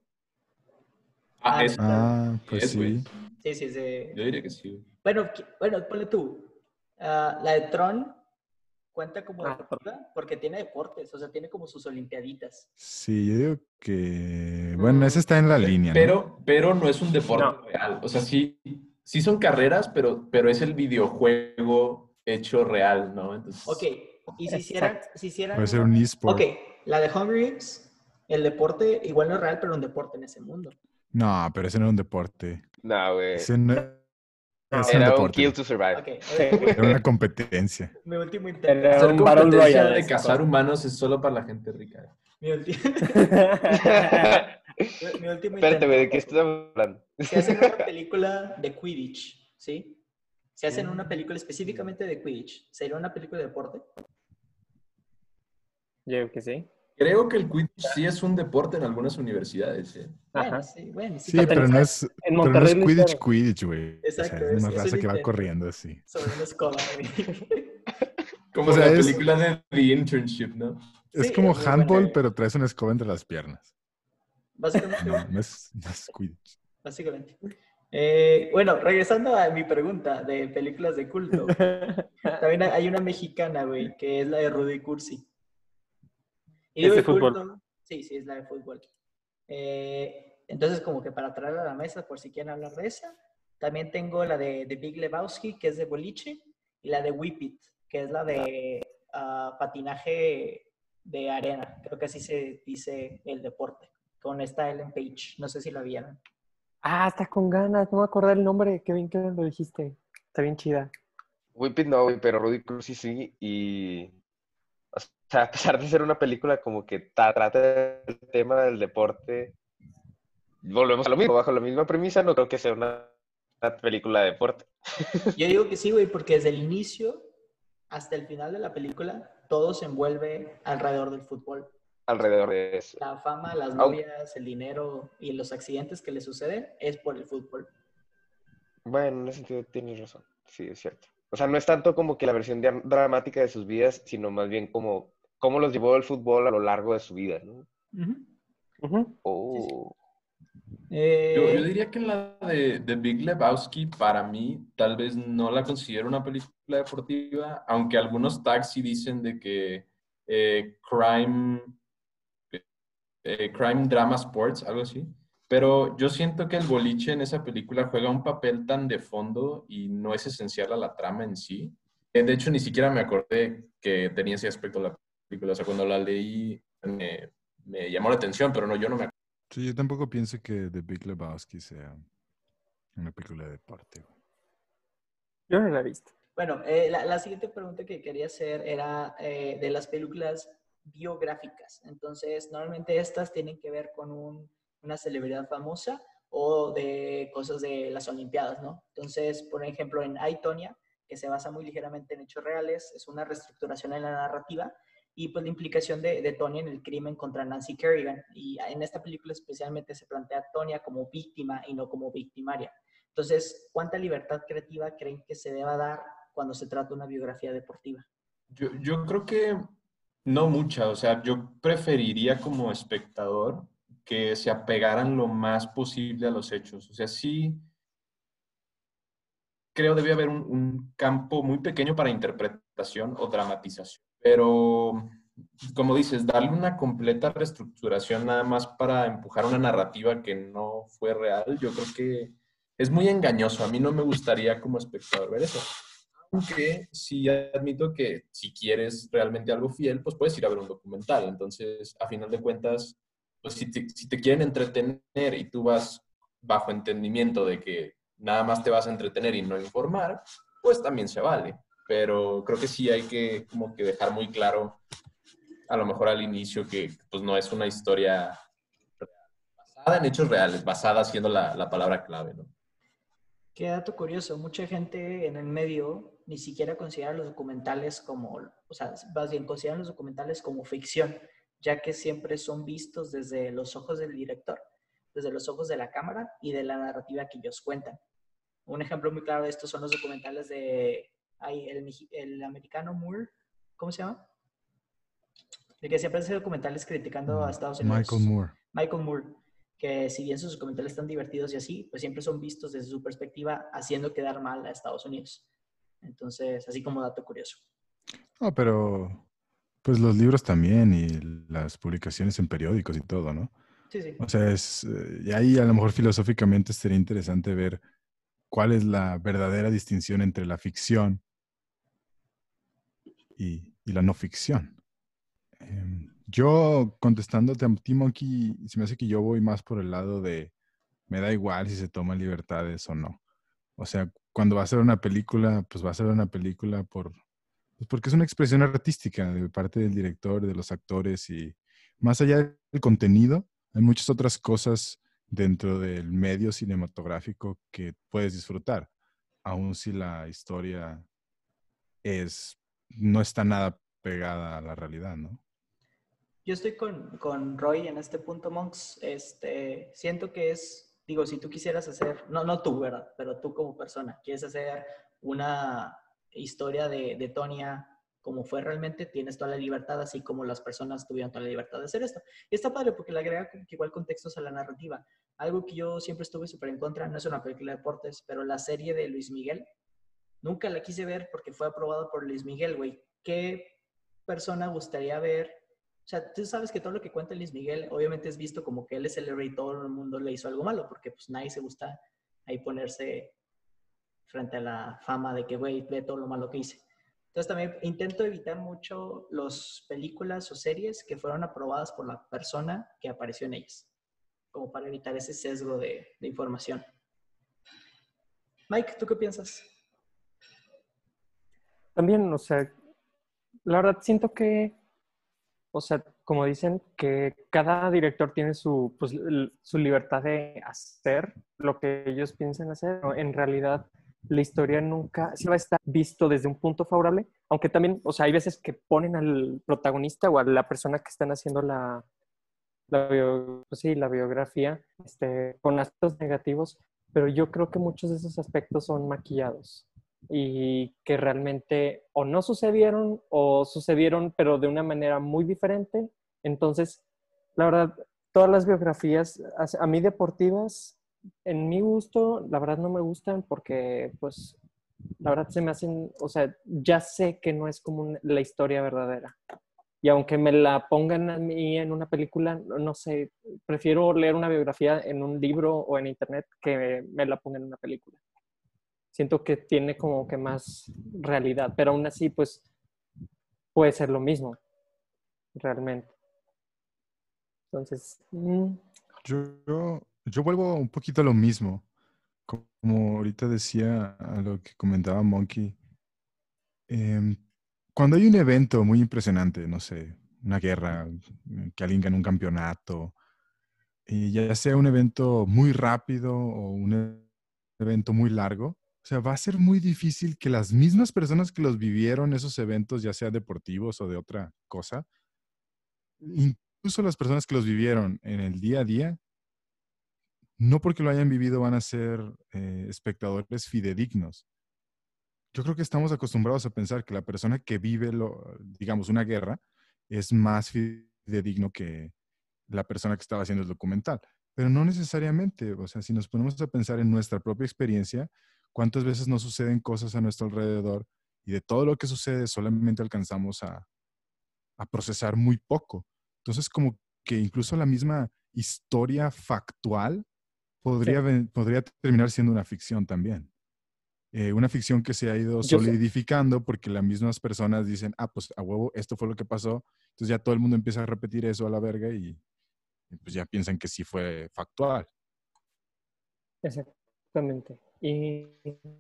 [SPEAKER 5] Ah,
[SPEAKER 1] Ah,
[SPEAKER 5] es,
[SPEAKER 4] Ah, pues
[SPEAKER 5] es,
[SPEAKER 4] sí.
[SPEAKER 1] Sí, sí, sí.
[SPEAKER 5] Yo diría que sí.
[SPEAKER 1] Bueno, bueno, ponle tú. Ah, la de Tron cuenta como
[SPEAKER 2] Ah,
[SPEAKER 1] deportiva porque tiene deportes, o sea, tiene como sus olimpiaditas.
[SPEAKER 4] Sí, yo digo que. Bueno, esa está en la línea. ¿no?
[SPEAKER 5] Pero, pero no es un deporte
[SPEAKER 2] No.
[SPEAKER 5] real. O sea, sí, sí son carreras, pero, pero es el videojuego hecho real, ¿no? Entonces,
[SPEAKER 1] Ok, y si hicieran, si hicieran
[SPEAKER 4] Puede ser un eSport.
[SPEAKER 1] Ok, la de Hungry Games, el deporte igual no es real, pero un deporte en ese mundo.
[SPEAKER 4] No, pero ese no era un deporte.
[SPEAKER 3] No, güey.
[SPEAKER 4] Ese no ese era un
[SPEAKER 3] un
[SPEAKER 4] deporte.
[SPEAKER 3] kill to survive.
[SPEAKER 1] Ok,
[SPEAKER 4] Era una competencia.
[SPEAKER 1] mi último intento.
[SPEAKER 2] Era un Battle Royale,
[SPEAKER 5] de cazar
[SPEAKER 2] cosa.
[SPEAKER 5] humanos es solo para la gente rica.
[SPEAKER 1] Mi, ulti- mi último
[SPEAKER 3] Espérate, ¿de qué estás hablando?
[SPEAKER 1] Si hacen una película de Quidditch, ¿sí? Si hacen una película específicamente de Quidditch, ¿sería una película de deporte?
[SPEAKER 2] Yo creo que sí.
[SPEAKER 5] Creo que el Quidditch sí es un deporte en algunas universidades. ¿eh?
[SPEAKER 1] Bueno,
[SPEAKER 2] Ajá.
[SPEAKER 1] sí, bueno, sí.
[SPEAKER 4] Sí,
[SPEAKER 1] pero
[SPEAKER 4] no es,
[SPEAKER 2] En
[SPEAKER 4] pero no es Quidditch. Quidditch, güey. O sea,
[SPEAKER 1] Exacto,
[SPEAKER 4] es una raza que va corriendo así.
[SPEAKER 1] Sobre una escoba, güey.
[SPEAKER 5] Como
[SPEAKER 4] O sea,
[SPEAKER 5] la
[SPEAKER 4] es-
[SPEAKER 5] película de The Internship, ¿no?
[SPEAKER 4] Es
[SPEAKER 1] Sí,
[SPEAKER 4] como
[SPEAKER 1] es muy buena,
[SPEAKER 4] handball, pero traes una escoba entre las piernas.
[SPEAKER 1] Básicamente,
[SPEAKER 4] No, no es, no es Quidditch.
[SPEAKER 1] básicamente. Eh, bueno, regresando a mi pregunta de películas de culto. También hay una mexicana, güey, que es la de Rudy Cursi. Y
[SPEAKER 2] Es
[SPEAKER 1] digo
[SPEAKER 2] de
[SPEAKER 1] de
[SPEAKER 2] fútbol.
[SPEAKER 1] Sí, sí, es la de fútbol. Eh, entonces, como que para traerla a la mesa, por si quieren hablar de esa. También tengo la de, de Big Lebowski, que es de boliche, y la de Whip It, que es la de ah, patinaje de arena. Creo que así se dice el deporte, con esta Ellen Page. No sé si la vieron.
[SPEAKER 2] Ah, está con ganas. No me acordé el nombre. Qué bien que lo dijiste. Está bien chida.
[SPEAKER 3] Whip It no, pero Rudy Cursi sí. Y. O sea, a pesar de ser una película como que ta- trata el tema del deporte, volvemos a lo mismo, bajo la misma premisa, no creo que sea una, una película de deporte.
[SPEAKER 1] Yo digo que sí, güey, porque desde el inicio hasta el final de la película, todo se envuelve alrededor del fútbol.
[SPEAKER 3] Alrededor de eso.
[SPEAKER 1] La fama, las novias, el dinero y los accidentes que le suceden es por el fútbol.
[SPEAKER 3] Bueno, en ese sentido tienes razón. Sí, es cierto. O sea, no es tanto como que la versión dramática de sus vidas, sino más bien como cómo los llevó el fútbol a lo largo de su vida, ¿no? Oh.
[SPEAKER 1] Eh,
[SPEAKER 5] Yo, yo diría que la de, de Big Lebowski, para mí, tal vez no la considero una película deportiva, aunque algunos tags sí dicen de que eh, crime, eh, crime drama sports, algo así. Pero yo siento que el boliche en esa película juega un papel tan de fondo y no es esencial a la trama en sí. Eh, De hecho, ni siquiera me acordé que tenía ese aspecto la película. O sea, cuando la leí me, me llamó la atención, pero no, yo no me
[SPEAKER 4] Sí, yo tampoco pienso que The Big Lebowski sea una película de deporte. güey.
[SPEAKER 2] Yo no la he visto.
[SPEAKER 1] Bueno, eh, la, la siguiente pregunta que quería hacer era eh, de las películas biográficas. Entonces, normalmente estas tienen que ver con un- una celebridad famosa o de cosas de las Olimpiadas, ¿no? Entonces, por ejemplo, en I, Tonya, que se basa muy ligeramente en hechos reales, es una reestructuración en la narrativa y pues la implicación de, de Tonya en el crimen contra Nancy Kerrigan. Y en esta película especialmente se plantea a Tonya como víctima y no como victimaria. Entonces, ¿cuánta libertad creativa creen que se deba dar cuando se trata de una biografía deportiva?
[SPEAKER 5] Yo, yo creo que no mucha, o sea, yo preferiría como espectador que se apegaran lo más posible a los hechos. O sea, sí creo debe haber un, un campo muy pequeño para interpretación o dramatización, pero como dices, darle una completa reestructuración nada más para empujar una narrativa que no fue real, yo creo que es muy engañoso. A mí no me gustaría como espectador ver eso. Aunque sí admito que si quieres realmente algo fiel, pues puedes ir a ver un documental. Entonces, a final de cuentas, pues si te, si te quieren entretener y tú vas bajo entendimiento de que nada más te vas a entretener y no informar, pues también se vale. Pero creo que sí hay que como que dejar muy claro, a lo mejor al inicio, que pues no es una historia basada en hechos reales, basada siendo la, la palabra clave, ¿no?
[SPEAKER 1] Qué dato curioso, mucha gente en el medio ni siquiera considera los documentales como, o sea, más bien consideran los documentales como ficción, ya que siempre son vistos desde los ojos del director, desde los ojos de la cámara y de la narrativa que ellos cuentan. Un ejemplo muy claro de esto son los documentales de ay, el, el americano Moore, ¿cómo se llama? El que siempre hace documentales criticando a Estados Unidos.
[SPEAKER 4] Michael Moore.
[SPEAKER 1] Michael Moore, que si bien sus comentarios están divertidos y así, pues siempre son vistos desde su perspectiva haciendo quedar mal a Estados Unidos. Entonces, así como dato curioso.
[SPEAKER 4] No, pero pues los libros también y las publicaciones en periódicos y todo, ¿no?
[SPEAKER 1] Sí, sí.
[SPEAKER 4] O sea, es, eh, y ahí a lo mejor filosóficamente sería interesante ver cuál es la verdadera distinción entre la ficción y, y la no ficción. Em, yo contestándote a Timothy, se me hace que yo voy más por el lado de me da igual si se toman libertades o no. O sea, cuando va a ser una película, pues va a ser una película por, pues porque es una expresión artística de parte del director, de los actores y más allá del contenido, hay muchas otras cosas dentro del medio cinematográfico que puedes disfrutar, aun si la historia es no está nada pegada a la realidad, ¿no?
[SPEAKER 1] Yo estoy con, con Roy en este punto, Monks. Este, siento que es, digo, si tú quisieras hacer, no, no tú, ¿verdad? Pero tú como persona, quieres hacer una historia de, de Tonya como fue realmente, tienes toda la libertad, así como las personas tuvieron toda la libertad de hacer esto. Y está padre porque le agrega igual contextos a la narrativa. Algo que yo siempre estuve súper en contra, no es una película de deportes, pero la serie de Luis Miguel, nunca la quise ver porque fue aprobado por Luis Miguel, güey. ¿Qué persona gustaría ver o sea, tú sabes que todo lo que cuenta Luis Miguel, obviamente es visto como que él es el rey todo el mundo le hizo algo malo, porque pues nadie se gusta ahí ponerse frente a la fama de que, güey, ve todo lo malo que hice. Entonces también intento evitar mucho las películas o series que fueron aprobadas por la persona que apareció en ellas, como para evitar ese sesgo de, de información. Mike, ¿tú qué piensas?
[SPEAKER 2] También, o sea, la verdad siento que, o sea, como dicen, que cada director tiene su, pues, su libertad de hacer lo que ellos piensan hacer. En realidad, la historia nunca sí va a estar visto desde un punto favorable, aunque también, o sea, hay veces que ponen al protagonista o a la persona que están haciendo la, la, pues biografía este, con aspectos negativos, pero yo creo que muchos de esos aspectos son maquillados y que realmente o no sucedieron o sucedieron pero de una manera muy diferente. Entonces, la verdad, todas las biografías, a mí deportivas, en mi gusto, la verdad no me gustan porque pues la verdad se me hacen, o sea, ya sé que no es como la historia verdadera. Y aunque me la pongan a mí en una película, no, no sé, prefiero leer una biografía en un libro o en internet que me la pongan en una película. Siento que tiene como que más realidad, pero aún así, pues, puede ser lo mismo, realmente. Entonces, mm,
[SPEAKER 4] Yo, yo vuelvo un poquito a lo mismo. Como ahorita decía a lo que comentaba Monkey. em, cuando hay un evento muy impresionante, no sé, una guerra, mm, que alguien gana un campeonato, y ya sea un evento muy rápido o un e- evento muy largo, o sea, va a ser muy difícil que las mismas personas que los vivieron esos eventos, ya sea deportivos o de otra cosa, incluso las personas que los vivieron en el día a día, no porque lo hayan vivido van a ser eh, espectadores fidedignos. Yo creo que estamos acostumbrados a pensar que la persona que vive, lo, digamos, una guerra es más fidedigno que la persona que estaba haciendo el documental. Pero no necesariamente. O sea, si nos ponemos a pensar en nuestra propia experiencia, ¿cuántas veces nos suceden cosas a nuestro alrededor y de todo lo que sucede solamente alcanzamos a, a procesar muy poco? Entonces, como que incluso la misma historia factual podría, podría terminar siendo una ficción también. Eh, una ficción que se ha ido solidificando porque las mismas personas dicen, ah, pues a huevo, esto fue lo que pasó. Entonces ya todo el mundo empieza a repetir eso a la verga y, y pues ya piensan que sí fue factual.
[SPEAKER 2] exactamente. Y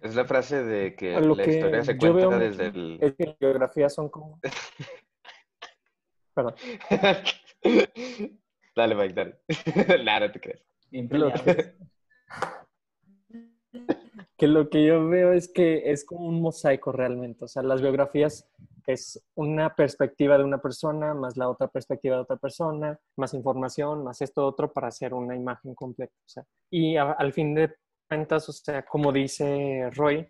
[SPEAKER 3] Es la frase de que
[SPEAKER 2] A lo
[SPEAKER 3] la
[SPEAKER 2] que
[SPEAKER 3] historia se
[SPEAKER 2] veo
[SPEAKER 3] cuenta desde el...
[SPEAKER 2] es que las biografías son como... Perdón.
[SPEAKER 3] dale, Mike, dale. Nada, no te crees.
[SPEAKER 1] Bien
[SPEAKER 2] que, que lo que yo veo es que es como un mosaico realmente. O sea, las biografías es una perspectiva de una persona, más la otra perspectiva de otra persona, más información, más esto otro para hacer una imagen completa. O sea, y a- al fin de cuentas, o sea, como dice Roy,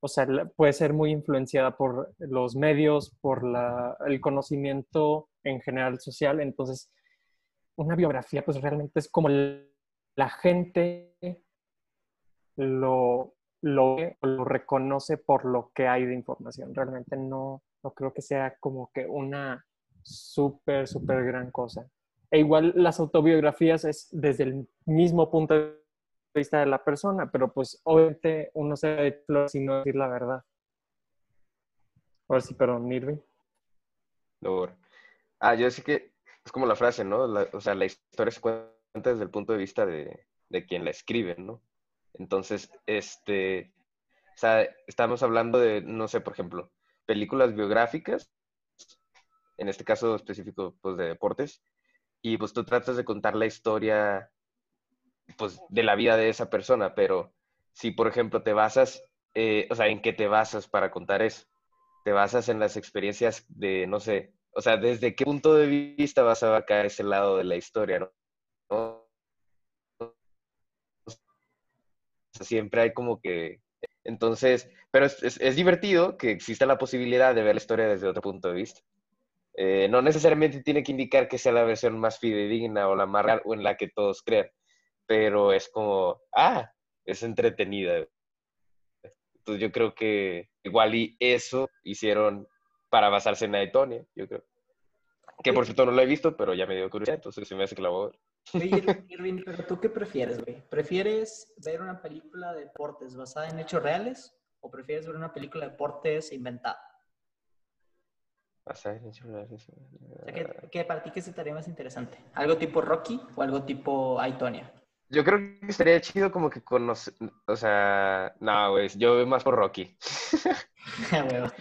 [SPEAKER 2] o sea, puede ser muy influenciada por los medios, por la, el conocimiento en general social. Entonces, una biografía pues realmente es como el- la gente lo, lo, lo reconoce por lo que hay de información. Realmente no, no creo que sea como que una súper, súper gran cosa. E igual las autobiografías es desde el mismo punto de vista de la persona, pero pues obviamente uno se debe sin no decir la verdad. Ahora sí, perdón, Irving.
[SPEAKER 3] Ah, yo sé que es como la frase, ¿no? O sea, la historia se cuenta desde el punto de vista de, de quien la escribe, ¿no? Entonces, este, o sea, estamos hablando de, no sé, por ejemplo, películas biográficas, en este caso específico, pues de deportes, y pues tú tratas de contar la historia, pues, de la vida de esa persona, pero si, por ejemplo, te basas, eh, o sea, ¿en qué te basas para contar eso? Te basas en las experiencias de, no sé, o sea, ¿desde qué punto de vista vas a abarcar ese lado de la historia, no? ¿No? Siempre hay como que... Entonces, pero es, es- divertido que exista la posibilidad de ver la historia desde otro punto de vista. Eh, no necesariamente tiene que indicar que sea la versión más fidedigna o la más real o en la que todos crean, pero es como, ah, es entretenida. Entonces yo creo que igual y eso hicieron para basarse en Aetonia, yo creo. Que por cierto no lo he visto, pero ya me dio curiosidad, entonces se me hace que la voy a ver.
[SPEAKER 1] Oye, Irving, pero ¿tú qué prefieres, güey? ¿Prefieres ver una película de deportes basada en hechos reales o prefieres ver una película de deportes inventada?
[SPEAKER 3] Basada en hechos reales.
[SPEAKER 1] O sea, ¿qué, qué para ti qué haría más interesante? ¿Algo tipo Rocky o algo tipo Aitonia?
[SPEAKER 3] Yo creo que estaría chido como que conocer, o sea, no, güey, yo veo más por Rocky.
[SPEAKER 1] Huevo.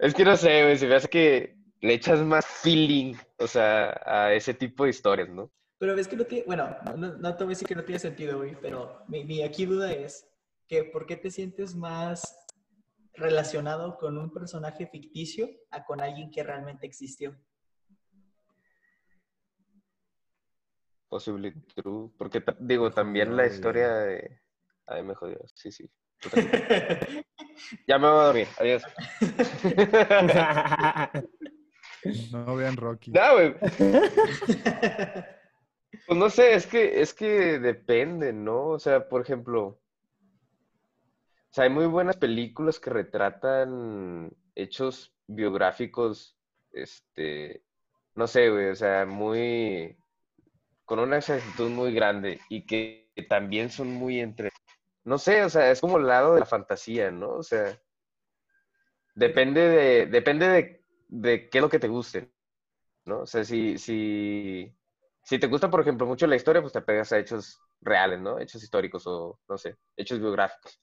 [SPEAKER 3] Es que no sé, güey, se me hace que le echas más feeling, o sea, a ese tipo de historias, ¿no?
[SPEAKER 1] Pero ves que no tiene, bueno, no, no te voy a decir que no tiene sentido, güey, pero mi, mi aquí duda es que ¿por qué te sientes más relacionado con un personaje ficticio a con alguien que realmente existió?
[SPEAKER 3] Possibly true. Porque, digo, también la historia de... Ay, me jodió. Sí, sí. Ya me voy a dormir. Adiós.
[SPEAKER 4] No vean Rocky.
[SPEAKER 3] No, güey. Pues no sé, es que, es que depende, ¿no? O sea, por ejemplo, o sea, hay muy buenas películas que retratan hechos biográficos, este, no sé, güey, o sea, muy, con una exactitud muy grande y que también son muy entre, no sé, o sea, es como el lado de la fantasía, ¿no? O sea, depende de, depende de, de qué es lo que te guste, ¿no? O sea, si, si, si te gusta, por ejemplo, mucho la historia, pues te pegas a hechos reales, ¿no? Hechos históricos o, no sé, hechos biográficos.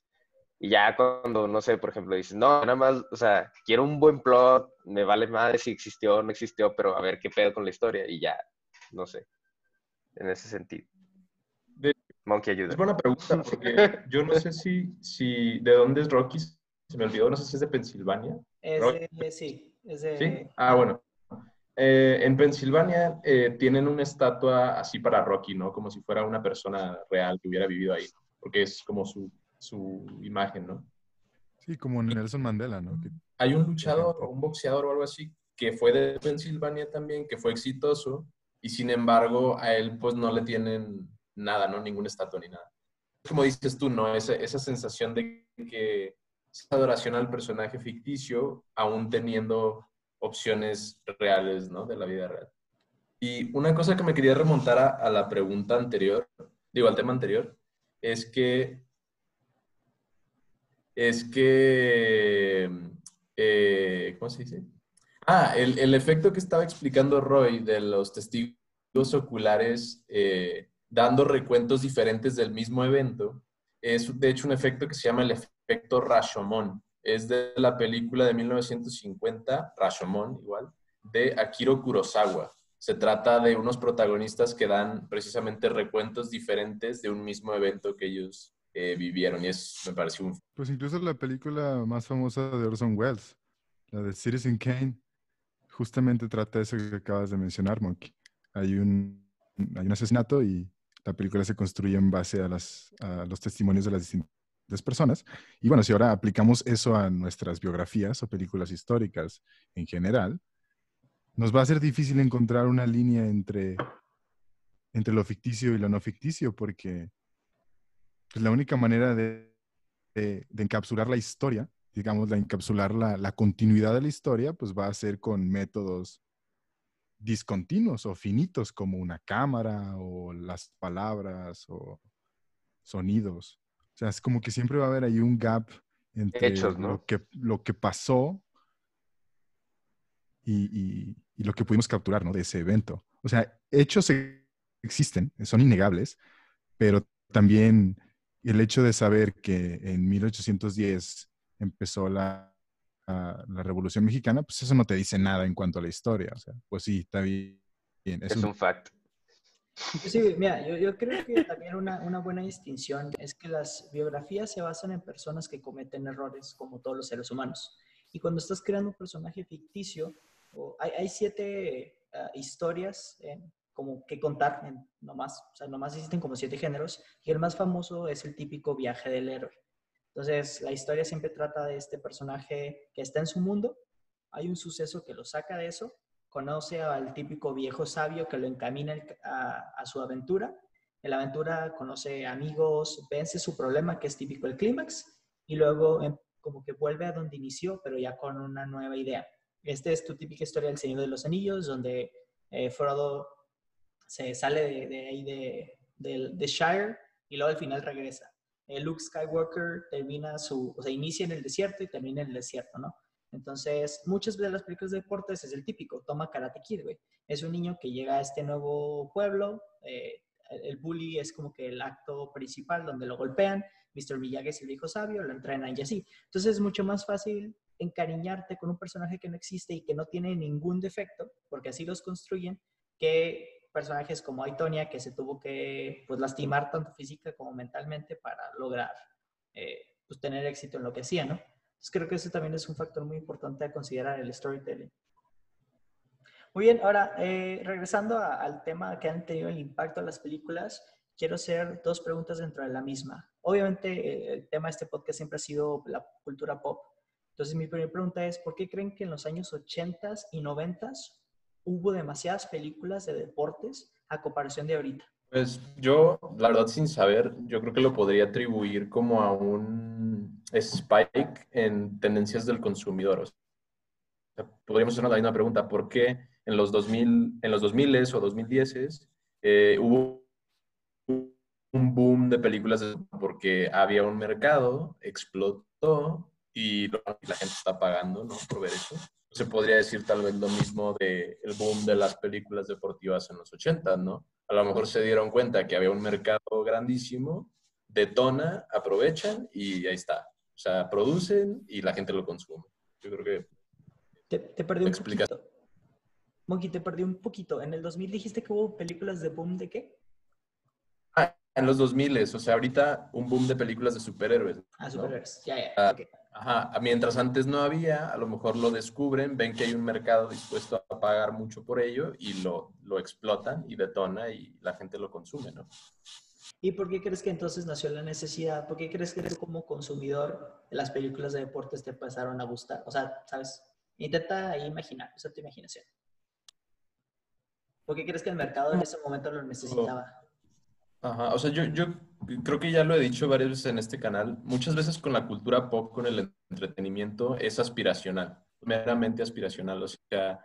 [SPEAKER 3] Y ya cuando, no sé, por ejemplo, dices, no, nada más, o sea, quiero un buen plot, me vale madre si existió o no existió, pero a ver qué pedo con la historia y ya, no sé, en ese sentido.
[SPEAKER 5] De-
[SPEAKER 3] Monkey ayuda.
[SPEAKER 5] Es buena pregunta porque yo no sé si, si de dónde es Rocky, se me olvidó, no sé si es de Pensilvania.
[SPEAKER 1] Es de- sí, es de...
[SPEAKER 5] ¿Sí? Ah, bueno. Eh, en Pensilvania eh, tienen una estatua así para Rocky, ¿no? Como si fuera una persona real que hubiera vivido ahí, porque es como su, su imagen, ¿no?
[SPEAKER 4] Sí, como Nelson Mandela, ¿no?
[SPEAKER 5] Hay un luchador o un boxeador o algo así que fue de Pensilvania también, que fue exitoso, y sin embargo a él pues no le tienen nada, ¿no? Ninguna estatua ni nada. Como dices tú, ¿no? Esa, esa sensación de que adoración al personaje ficticio, aún teniendo opciones reales, ¿no? De la vida real. Y una cosa que me quería remontar a, a la pregunta anterior, digo, al tema anterior, es que es que, eh, ¿cómo se dice? Ah, el, el efecto que estaba explicando Roy de los testigos oculares eh, dando recuentos diferentes del mismo evento, es de hecho un efecto que se llama el efecto Rashomon. Es de la película de 1950, Rashomon igual, de Akiro Kurosawa. Se trata de unos protagonistas que dan precisamente recuentos diferentes de un mismo evento que ellos eh, vivieron y es, me pareció.
[SPEAKER 4] Pues incluso la película más famosa de Orson Welles, la de Citizen Kane, justamente trata eso que acabas de mencionar, Monkey. Hay un, hay un asesinato y la película se construye en base a, las, a los testimonios de las distintas personas. Y bueno, si ahora aplicamos eso a nuestras biografías o películas históricas en general, nos va a ser difícil encontrar una línea entre, entre lo ficticio y lo no ficticio, porque pues, la única manera de, de, de encapsular la historia, digamos, de encapsular la, la, continuidad de la historia, pues va a ser con métodos discontinuos o finitos, como una cámara o las palabras o sonidos. Sea, es como que siempre va a haber ahí un gap entre
[SPEAKER 3] Hechos, ¿no?
[SPEAKER 4] lo, que, lo que pasó y, y, y, lo que pudimos capturar, ¿no? De ese evento. O sea, hechos existen, son innegables, pero también el hecho de saber que en 1810 empezó la, la, la, Revolución Mexicana, pues eso no te dice nada en cuanto a la historia. O sea, pues sí, está bien.
[SPEAKER 3] Es, es un, un, fact.
[SPEAKER 1] Sí, mira, yo, creo que también una, buena distinción es que las biografías se basan en personas que cometen errores, como todos los seres humanos. Y cuando estás creando un personaje ficticio, hay, siete uh, historias en, como que contar, en, nomás, o sea, nomás existen como siete géneros, y el más famoso es el típico viaje del héroe. Entonces, la historia siempre trata de este personaje que está en su mundo, hay un suceso que lo saca de eso, conoce al típico viejo sabio que lo encamina a, su aventura, en la aventura conoce amigos, vence su problema, que es típico el clímax, y luego eh, como que vuelve a donde inició, pero ya con una nueva idea. Esta es tu típica historia del Señor de los Anillos, donde eh, Frodo se sale de, ahí de, Shire y luego al final regresa. Eh, Luke Skywalker termina su, o sea, inicia en el desierto y termina en el desierto, ¿no? Entonces, muchas de las películas de deportes es el típico, toma Karate Kid, güey. Es un niño que llega a este nuevo pueblo, eh, el bully es como que el acto principal donde lo golpean, Mr. Miyagi es el viejo sabio, lo entrenan y así. Entonces es mucho más fácil encariñarte con un personaje que no existe y que no tiene ningún defecto, porque así los construyen, que personajes como Aitonia, que se tuvo que pues, lastimar tanto física como mentalmente para lograr eh, pues, tener éxito en lo que hacía, ¿no? Entonces creo que ese también es un factor muy importante a considerar el storytelling. Muy bien, ahora eh, regresando a, al tema que han tenido el impacto de las películas, quiero hacer dos preguntas dentro de la misma. Obviamente eh, el tema de este podcast siempre ha sido la cultura pop. Entonces mi primera pregunta es, ¿por qué creen que en los años 80 y 90 hubo demasiadas películas de deportes a comparación de ahorita?
[SPEAKER 5] Pues yo, la verdad, sin saber, yo creo que lo podría atribuir como a un spike en tendencias del consumidor. podríamos hacer la misma pregunta, ¿por qué en los 2000, en los 2000 o 2010 eh, hubo un boom de películas porque había un mercado, explotó y la gente está pagando ¿no? por ver eso. Se podría decir tal vez lo mismo del el boom de las películas deportivas en los 80, ¿no? A lo mejor se dieron cuenta que había un mercado grandísimo, detona, aprovechan y ahí está. O sea, producen y la gente lo consume. Yo creo que...
[SPEAKER 1] Te, te perdí un poquito. Monkey, te perdí un poquito. En el 2000 dijiste que hubo películas de boom de qué?
[SPEAKER 5] Ah, en los 2000, o sea, ahorita un boom de películas de superhéroes.
[SPEAKER 1] Ah, superhéroes, ya, ya.
[SPEAKER 5] Ah, ajá, mientras antes no había, a lo mejor lo descubren, ven que hay un mercado dispuesto a pagar mucho por ello y lo, lo explotan y detona y la gente lo consume, ¿no?
[SPEAKER 1] ¿Y por qué crees que entonces nació la necesidad? ¿Por qué crees que como consumidor las películas de deportes te pasaron a gustar? O sea, ¿sabes? Intenta imaginar, usa tu imaginación. ¿Por qué crees que el mercado en ese momento lo necesitaba?
[SPEAKER 5] Ajá, o sea, yo, yo creo que ya lo he dicho varias veces en este canal. Muchas veces con la cultura pop, con el entretenimiento, es aspiracional, meramente aspiracional. O sea,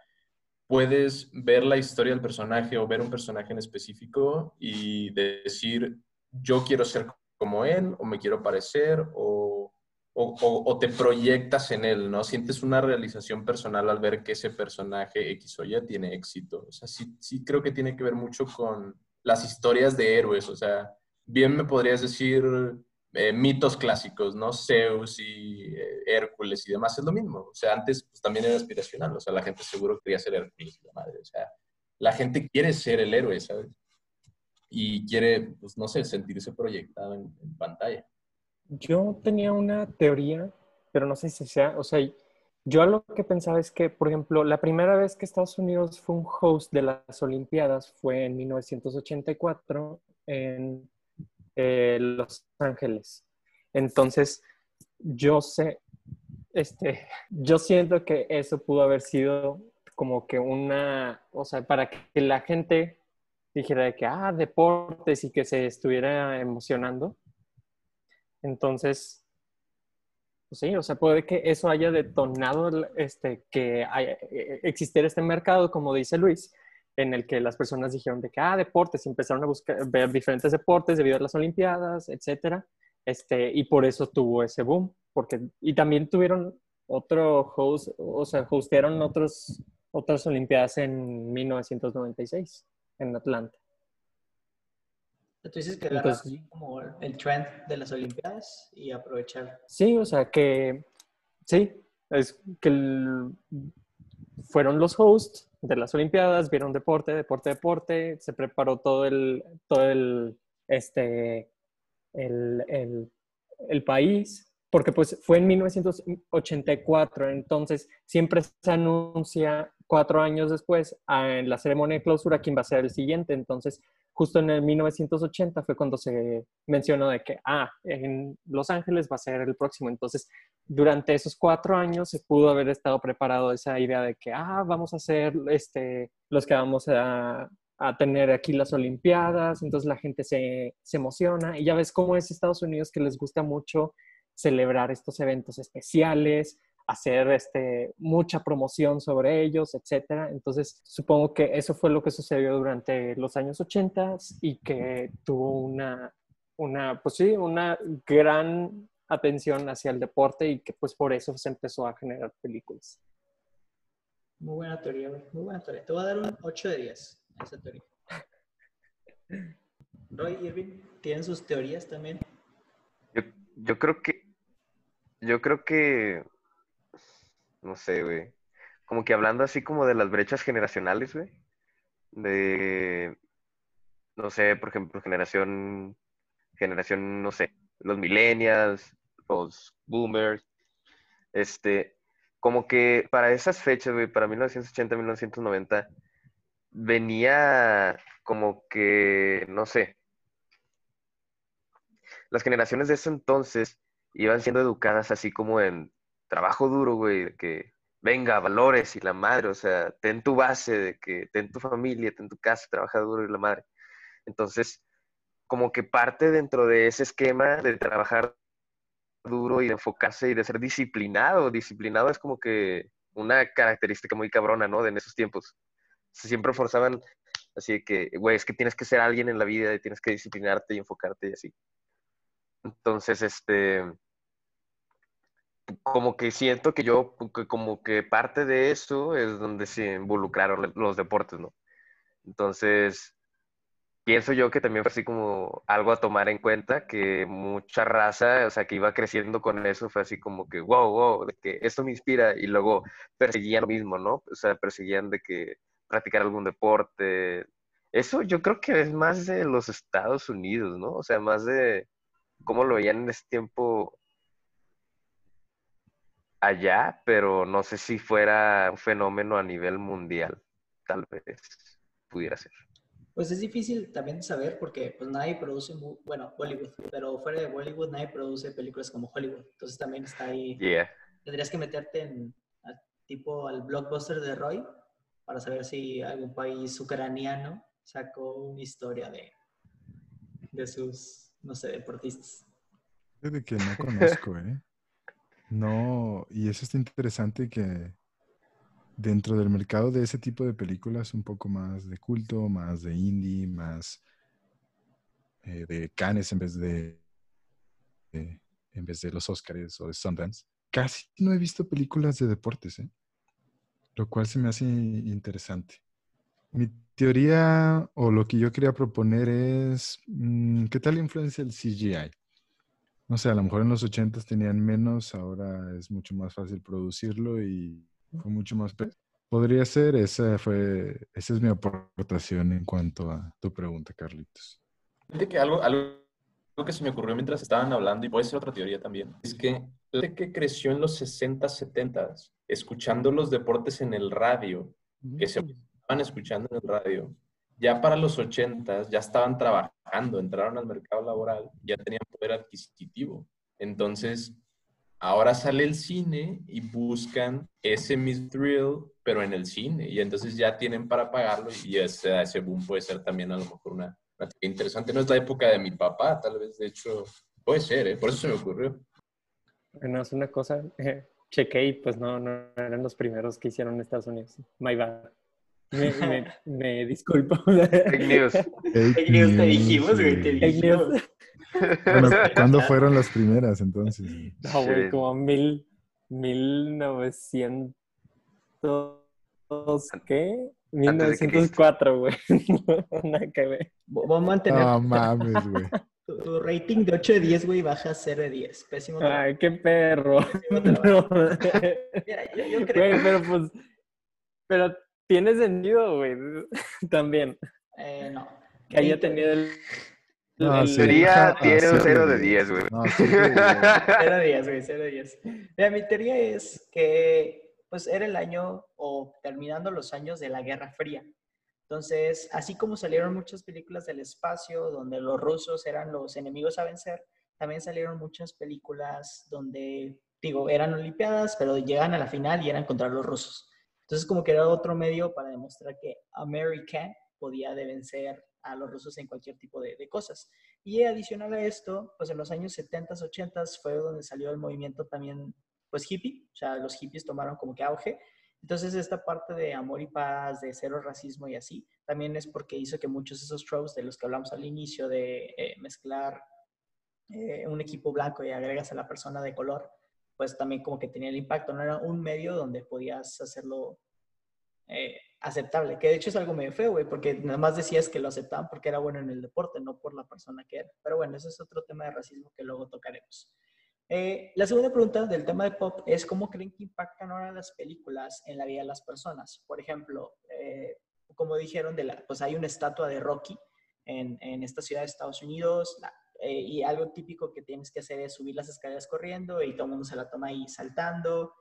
[SPEAKER 5] puedes ver la historia del personaje o ver un personaje en específico y decir, yo quiero ser como él, o me quiero parecer, o, o, te proyectas en él, ¿no? Sientes una realización personal al ver que ese personaje X o Y tiene éxito. O sea, sí, sí creo que tiene que ver mucho con las historias de héroes. O sea, bien me podrías decir eh, mitos clásicos, ¿no? Zeus y eh, Hércules y demás, es lo mismo. O sea, antes pues, también era aspiracional. O sea, la gente seguro quería ser Hércules y la madre. O sea, la gente quiere ser el héroe, ¿sabes? Y quiere, pues no sé, sentirse proyectado en pantalla.
[SPEAKER 2] Yo tenía una teoría, pero no sé si sea, o sea, yo lo que pensaba es que, por ejemplo, la primera vez que Estados Unidos fue un host de las Olimpiadas fue en 1984 en eh, Los Ángeles. Entonces, yo sé, este, yo siento que eso pudo haber sido como que una, o sea, para que la gente dijera de que, ah, deportes y que se estuviera emocionando entonces, pues sí, o sea, puede que eso haya detonado este, que haya, eh, existiera este mercado, como dice Luis, en el que las personas dijeron de que, ah, deportes, y empezaron a buscar, ver diferentes deportes debido a las Olimpiadas, etcétera, este, y por eso tuvo ese boom, porque, y también tuvieron otro host, o sea, hostearon otros, otras Olimpiadas en 1996, en Atlanta.
[SPEAKER 1] Tú dices que era como el trend de las Olimpiadas y aprovechar.
[SPEAKER 2] Sí, o sea que sí, es que fueron los hosts de las Olimpiadas, vieron deporte, deporte, deporte, se preparó todo el, todo el, este, el, el, país, porque pues fue en 1984, entonces siempre se anuncia cuatro años después en la ceremonia de clausura quién va a ser el siguiente, entonces justo en el 1980 fue cuando se mencionó de que, ah, en Los Ángeles va a ser el próximo. Entonces, durante esos cuatro años se pudo haber estado preparado esa idea de que, ah, vamos a ser este, los que vamos a, a tener aquí las Olimpiadas. Entonces la gente se, se emociona. Y ya ves cómo es Estados Unidos que les gusta mucho celebrar estos eventos especiales, hacer este, mucha promoción sobre ellos, etcétera. Entonces, supongo que eso fue lo que sucedió durante los años 80 y que tuvo una, una, pues sí, una gran atención hacia el deporte y que pues por eso se empezó a generar películas.
[SPEAKER 1] Muy buena teoría, muy buena teoría. Te voy a dar un 8 de 10 a esa teoría. Roy Irving, ¿tienen sus teorías también?
[SPEAKER 3] Yo, yo creo que yo creo que no sé, güey. Como que hablando así como de las brechas generacionales, güey. De, no sé, por ejemplo, generación, generación, no sé, los millennials, los boomers. Este, como que para esas fechas, güey, para 1980, 1990, venía como que, no sé, las generaciones de ese entonces iban siendo educadas así como en trabajo duro, güey, que venga, valores y la madre, o sea, ten tu base de que ten tu familia, ten tu casa, trabaja duro y la madre. Entonces, como que parte dentro de ese esquema de trabajar duro y enfocarse y de ser disciplinado. Disciplinado es como que una característica muy cabrona, ¿no? De en esos tiempos. Se siempre forzaban así que, güey, es que tienes que ser alguien en la vida y tienes que disciplinarte y enfocarte y así. Entonces, este, como que siento que yo, como que parte de eso es donde se involucraron los deportes, ¿no? Entonces, pienso yo que también fue así como algo a tomar en cuenta, que mucha raza, o sea, que iba creciendo con eso, fue así como que, wow, wow, que esto me inspira, y luego perseguían lo mismo, ¿no? O sea, perseguían de que practicar algún deporte. Eso yo creo que es más de los Estados Unidos, ¿no? O sea, más de cómo lo veían en ese tiempo allá, pero no sé si fuera un fenómeno a nivel mundial, tal vez pudiera ser.
[SPEAKER 1] Pues es difícil también saber porque pues nadie produce, bueno, Bollywood, pero fuera de Bollywood nadie produce películas como Hollywood. Entonces también está ahí. Tendrías que meterte en tipo al blockbuster de Roy para saber si algún país ucraniano sacó una historia de, de sus, no sé, deportistas.
[SPEAKER 4] De que no conozco, ¿eh? No, y eso está interesante que dentro del mercado de ese tipo de películas un poco más de culto, más de indie, más eh, de Cannes en vez de, en vez de los Oscars o de Sundance. Casi no he visto películas de deportes, ¿eh? lo cual se me hace interesante. Mi teoría o lo que yo quería proponer es, mm, ¿qué tal influencia el CGI? No sé, a lo mejor en los 80 tenían menos, ahora es mucho más fácil producirlo y fue mucho más... Podría ser, esa fue, esa es mi aportación en cuanto a tu pregunta, Carlitos.
[SPEAKER 5] Fíjate que algo, algo que se me ocurrió mientras estaban hablando, y puede ser otra teoría también, es que la que creció en los 60, 70, escuchando los deportes en el radio, que se estaban escuchando en el radio, ya para los 80 ya estaban trabajando, entraron al mercado laboral, ya tenían poder adquisitivo. Entonces, Ahora sale el cine y buscan ese mismo thrill, pero en el cine. Y entonces ya tienen para pagarlo y ese, ese boom puede ser también a lo mejor una, interesante. No es la época de mi papá, tal vez, de hecho, puede ser, ¿eh? por eso se me ocurrió.
[SPEAKER 2] Bueno, es una cosa, eh, chequé y pues no, no eran los primeros que hicieron en Estados Unidos. My bad. Me, me, disculpo.
[SPEAKER 3] Fake news.
[SPEAKER 1] Fake news te dijimos, güey, te dijimos.
[SPEAKER 4] ¿Cuándo fueron las primeras entonces?
[SPEAKER 2] No, güey, como mil, mil novecientos, ¿qué? 1904, güey. Nada que ver.
[SPEAKER 1] Vamos a mantener.
[SPEAKER 4] No mames, güey.
[SPEAKER 1] Tu, rating de 8 de 10, güey, baja a 0 de 10. Pésimo
[SPEAKER 2] Ay, qué perro. No. Mira, yo, yo creo... Güey, pero pues... Pero tiene sentido, güey. También.
[SPEAKER 1] Eh, no.
[SPEAKER 2] Que haya tenido el
[SPEAKER 3] no, sería, tiene un 0 de 10, güey. No,
[SPEAKER 1] 0 de 10, güey, 0 de 10. Mira, mi teoría es que pues era el año o terminando los años de la Guerra Fría. Entonces, así como salieron muchas películas del espacio donde los rusos eran los enemigos a vencer, también salieron muchas películas donde, digo, eran olimpiadas, pero llegan a la final y eran contra los rusos. Entonces, como que era otro medio para demostrar que America podía de vencer a los rusos en cualquier tipo de, cosas. Y adicional a esto, pues en los años 70, 80 fue donde salió el movimiento también, pues hippie, o sea, los hippies tomaron como que auge. Entonces, esta parte de amor y paz, de cero racismo y así, también es porque hizo que muchos de esos tropes de los que hablamos al inicio, de eh, mezclar eh, un equipo blanco y agregas a la persona de color, pues también como que tenía el impacto, no era un medio donde podías hacerlo eh, aceptable, que de hecho es algo medio feo, güey, porque nada más decías que lo aceptaban porque era bueno en el deporte, no por la persona que era. Pero bueno, ese es otro tema de racismo que luego tocaremos. Eh, la segunda pregunta del tema de pop es cómo creen que impactan ahora las películas en la vida de las personas. Por ejemplo, eh, como dijeron, de la, pues hay una estatua de Rocky en, en esta ciudad de Estados Unidos y algo típico que tienes que hacer es subir las escaleras corriendo y todo el la toma ahí saltando.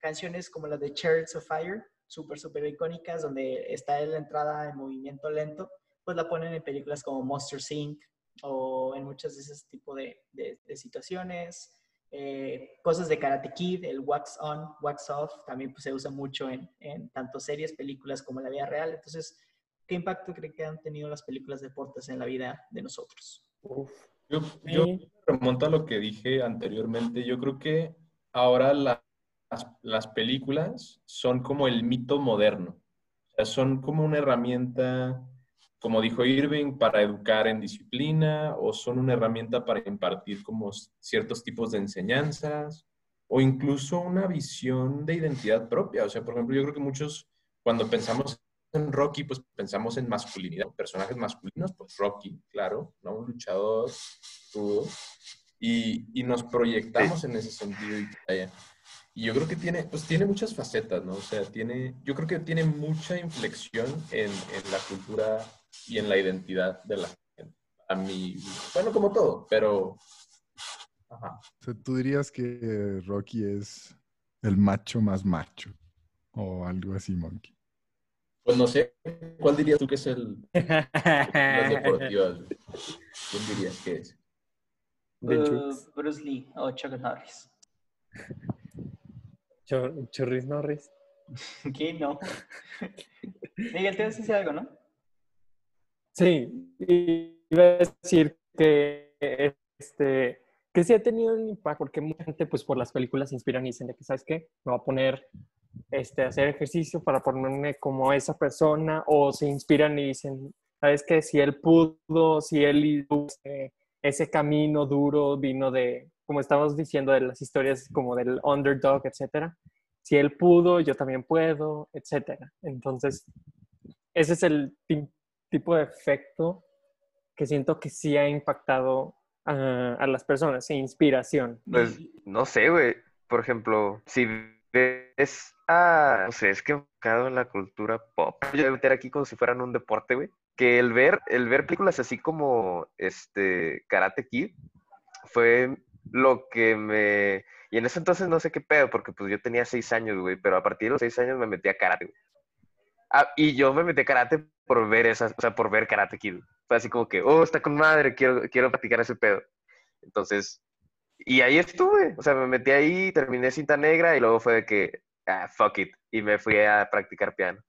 [SPEAKER 1] canciones como la de Chariots of Fire, súper, súper icónicas, donde está la entrada en movimiento lento, pues la ponen en películas como Monster Inc. o en muchas de ese tipo de, de, situaciones. Eh, cosas de Karate Kid, el wax on, wax off, también pues, se usa mucho en, en tanto series, películas como la vida real. Entonces, ¿qué impacto creen que han tenido las películas de deportes en la vida de nosotros?
[SPEAKER 5] Yo, yo remonto a lo que dije anteriormente. Yo creo que ahora la las películas son como el mito moderno. O sea, son como una herramienta, como dijo Irving, para educar en disciplina o son una herramienta para impartir como ciertos tipos de enseñanzas o incluso una visión de identidad propia. O sea, por ejemplo, yo creo que muchos, cuando pensamos en Rocky, pues pensamos en masculinidad, personajes masculinos, pues Rocky, claro, ¿no? Un luchador, todo. Y, y nos proyectamos en ese sentido. Y, y yo creo que tiene, pues tiene muchas facetas, ¿no? O sea, tiene, yo creo que tiene mucha inflexión en, en la cultura y en la identidad de la gente. A mí, bueno, como todo, pero
[SPEAKER 4] Ajá. O sea, tú dirías que Rocky es el macho más macho o algo así, Monkey.
[SPEAKER 5] Pues no sé, ¿cuál dirías tú que es el las deportivas? ¿Quién dirías que es?
[SPEAKER 1] Uh, Bruce Lee o Chuck Norris.
[SPEAKER 2] Churris Norris.
[SPEAKER 1] ¿Qué? No. Miguel, te vas a decir algo, ¿no?
[SPEAKER 2] Sí, iba a decir que este que sí ha tenido un impacto, porque mucha gente, pues por las películas se inspiran y dicen de que, ¿sabes qué? Me voy a poner este, hacer ejercicio para ponerme como esa persona, o se inspiran y dicen, ¿sabes qué? Si él pudo, si él hizo ese camino duro, vino de, como estamos diciendo, de las historias como del underdog, etcétera. Si él pudo, yo también puedo, etcétera. Entonces, ese es el tipo de efecto que siento que sí ha impactado a, las personas, inspiración.
[SPEAKER 3] Pues no sé, güey. Por ejemplo, si ves a, no sé, es que enfocado en la cultura pop, yo voy a meter aquí como si fueran un deporte, güey. Que el ver, el ver películas así como este Karate Kid fue lo que me... Y en ese entonces no sé qué pedo, porque pues yo tenía seis años, güey, pero a partir de los seis años me metí a karate, güey. Ah, y yo me metí a karate por ver esas, o sea, por ver Karate Kid. Fue así como que, oh, está con madre, quiero, quiero practicar ese pedo. Entonces, y ahí estuve, o sea, me metí ahí, terminé cinta negra y luego fue de que, ah, fuck it, y me fui a practicar piano.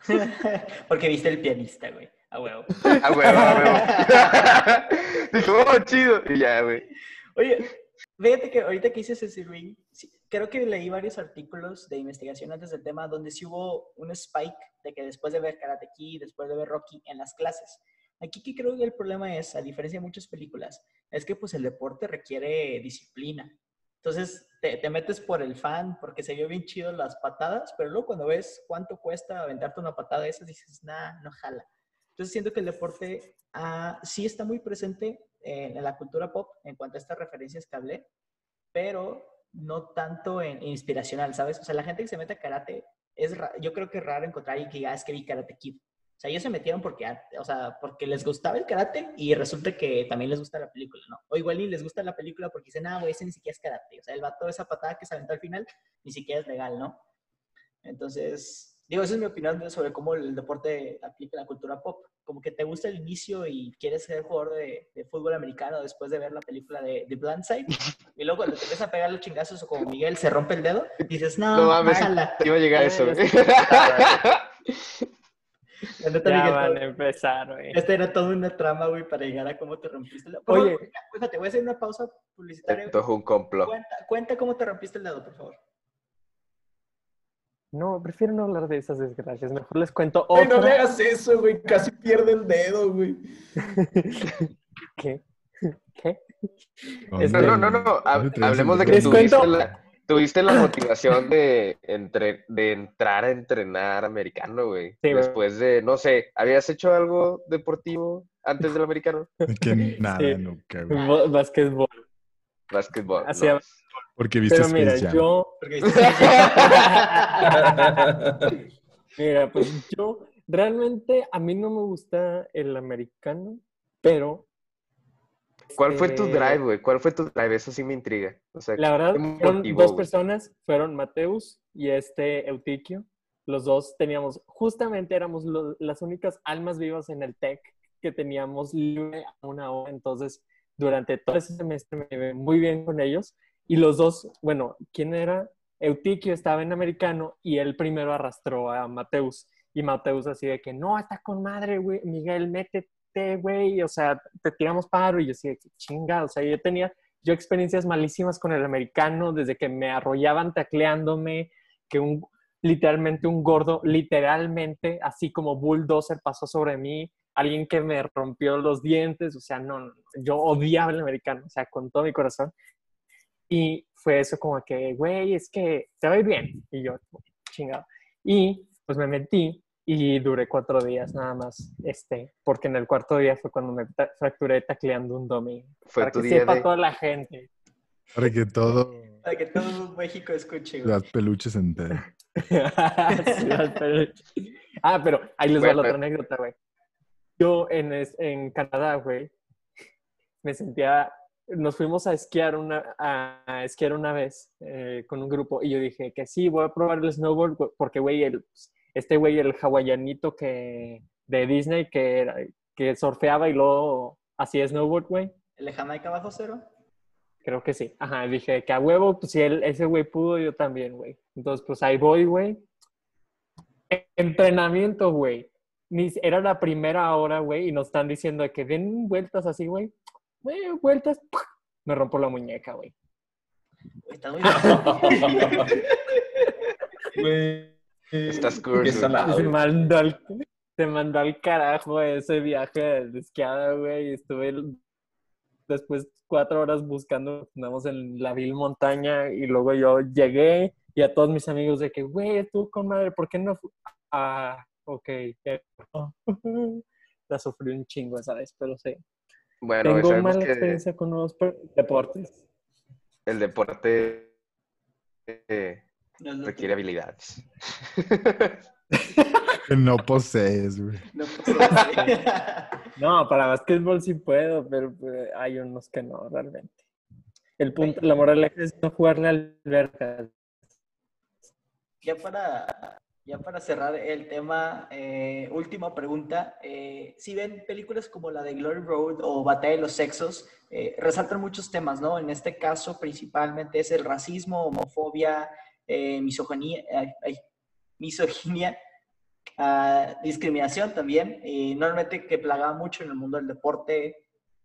[SPEAKER 1] Porque viste el pianista, güey, a huevo.
[SPEAKER 3] A huevo, a huevo. Dijo, oh, chido, y ya, güey.
[SPEAKER 1] Oye, fíjate que ahorita que hice ese ring, creo que leí varios artículos de investigación antes del tema donde sí hubo un spike de que después de ver Karate Kid, después de ver Rocky en las clases. Aquí que creo que el problema es, a diferencia de muchas películas, es que pues el deporte requiere disciplina. Entonces te, te metes por el fan porque se vio bien chido las patadas, pero luego cuando ves cuánto cuesta aventarte una patada de esas, dices, nah, no jala. Entonces siento que el deporte ah, sí está muy presente en, en la cultura pop en cuanto a estas referencias que hablé, pero no tanto en, inspiracional, ¿sabes? O sea, la gente que se mete a karate, es yo creo que es raro encontrar alguien que diga, ah, es que vi Karate Kid. O sea, ellos se metieron porque, ah, o sea, porque les gustaba el karate y resulta que también les gusta la película, ¿no? O igual les gusta la película porque dicen, ah, güey, ese ni siquiera es karate. O sea, el vato, esa patada que se aventó al final, ni siquiera es legal, ¿no? Entonces, Digo, esa es mi opinión sobre cómo el deporte aplica la cultura pop. Como que te gusta el inicio y quieres ser jugador de, fútbol americano después de ver la película de, de Blindside. Y luego cuando te empiezas a pegar los chingazos o como Miguel se rompe el dedo, dices, no, no mames,
[SPEAKER 3] iba a llegar a eso.
[SPEAKER 2] Ya van a empezar, güey.
[SPEAKER 1] Esta era toda una trama, güey, para llegar a cómo te rompiste el dedo. Oye, fíjate, voy a hacer una pausa publicitaria.
[SPEAKER 3] Esto es un complot.
[SPEAKER 1] Cuenta, cuenta cómo te rompiste el dedo, por favor.
[SPEAKER 2] No, prefiero no hablar de esas desgracias. Mejor les cuento otra.
[SPEAKER 5] Ay, no me hagas eso, güey. Casi pierde el dedo, güey.
[SPEAKER 2] ¿Qué? ¿Qué?
[SPEAKER 3] No, no, no, no. Hablemos de que tuviste la, tuviste la, motivación de, entre, de entrar a entrenar americano, güey. Sí, Después de, no sé, ¿habías hecho algo deportivo antes del americano?
[SPEAKER 4] Que nada, sí. nunca,
[SPEAKER 2] güey. Básquetbol.
[SPEAKER 3] Básquetbol.
[SPEAKER 2] Hacía,
[SPEAKER 3] no.
[SPEAKER 4] Porque viste
[SPEAKER 2] Pero mira, yo... mira, pues yo realmente a mí no me gusta el americano, pero...
[SPEAKER 3] ¿Cuál fue tu drive, güey? ¿Cuál fue tu drive? Eso sí me intriga. O sea,
[SPEAKER 2] la verdad, fueron dos personas, fueron Mateus y este Eutiquio. Los dos teníamos, justamente éramos las únicas almas vivas en el TEC que teníamos libre a una hora. Entonces, durante todo ese semestre me llevé muy bien con ellos. Y los dos, bueno, ¿quién era? Eutiquio estaba en americano y él primero arrastró a Mateus. Y Mateus así de que, no, está con madre, güey, Miguel, métete, güey, o sea, te tiramos paro. Y yo así de que, chinga, o sea, yo tenía, yo experiencias malísimas con el americano, desde que me arrollaban tacleándome, que un, literalmente un gordo, literalmente, así como bulldozer pasó sobre mí, alguien que me rompió los dientes, o sea, no, yo odiaba el americano, o sea, con todo mi corazón. Y fue eso como que, güey, es que te va bien. Y yo, chingado. Y pues me metí y duré cuatro días nada más, este, porque en el cuarto día fue cuando me ta- fracturé tacleando un domi.
[SPEAKER 3] Fue
[SPEAKER 2] Para
[SPEAKER 3] tu
[SPEAKER 2] que
[SPEAKER 3] día
[SPEAKER 2] sepa
[SPEAKER 3] de...
[SPEAKER 2] toda la gente.
[SPEAKER 4] Para que todo
[SPEAKER 1] Para que todo México escuche, güey.
[SPEAKER 4] las peluches se entere.
[SPEAKER 2] Sí, al peluche. ah, pero ahí les va
[SPEAKER 3] Güey,
[SPEAKER 2] la otra anécdota, güey. Yo en, es- en Canadá, güey, me sentía, nos fuimos a esquiar una, a, a esquiar una vez eh, con un grupo y yo dije que sí, voy a probar el snowboard porque, güey, el, este güey, el hawaianito que, de Disney que, era- que surfeaba y luego hacía snowboard, güey.
[SPEAKER 1] ¿El de Jamaica bajo cero?
[SPEAKER 2] Creo que sí. Ajá, dije que a huevo, pues si él, ese güey pudo, yo también, güey. Entonces, pues ahí voy, güey. Entrenamiento, güey. Era la primera hora, güey, y nos están diciendo que den vueltas así, güey. Güey, vueltas. Me rompo la muñeca, güey.
[SPEAKER 1] Estás muy
[SPEAKER 5] Güey.
[SPEAKER 3] Estás
[SPEAKER 5] Qué
[SPEAKER 3] curso.
[SPEAKER 2] Se mandó al, se mandó al carajo ese viaje de esquiada, güey. y Estuve después cuatro horas buscando, andamos en la vil montaña y luego yo llegué y a todos mis amigos de que, güey, estuvo con madre, ¿por qué no? fu-?" Ah, ok. La sufrí un chingo, ¿sabes? Pero sí.
[SPEAKER 3] Bueno,
[SPEAKER 2] Tengo mala
[SPEAKER 3] que
[SPEAKER 2] experiencia con nuevos deportes.
[SPEAKER 3] el deporte eh,
[SPEAKER 1] No
[SPEAKER 3] requiere habilidades.
[SPEAKER 4] No posees, güey.
[SPEAKER 1] No pasa
[SPEAKER 2] No, para básquetbol sí puedo, pero pues, hay unos que no, realmente. El punto, la moraleja es no jugarle al alberca.
[SPEAKER 1] Ya para, ya para cerrar el tema, eh, última pregunta. eh, si ven películas como la de Glory Road o Batalla de los Sexos, eh, resaltan muchos temas, ¿no? En este caso, principalmente es el racismo, homofobia, eh, misoginia, misoginia ah, discriminación también. eh, normalmente que plagaba mucho en el mundo del deporte,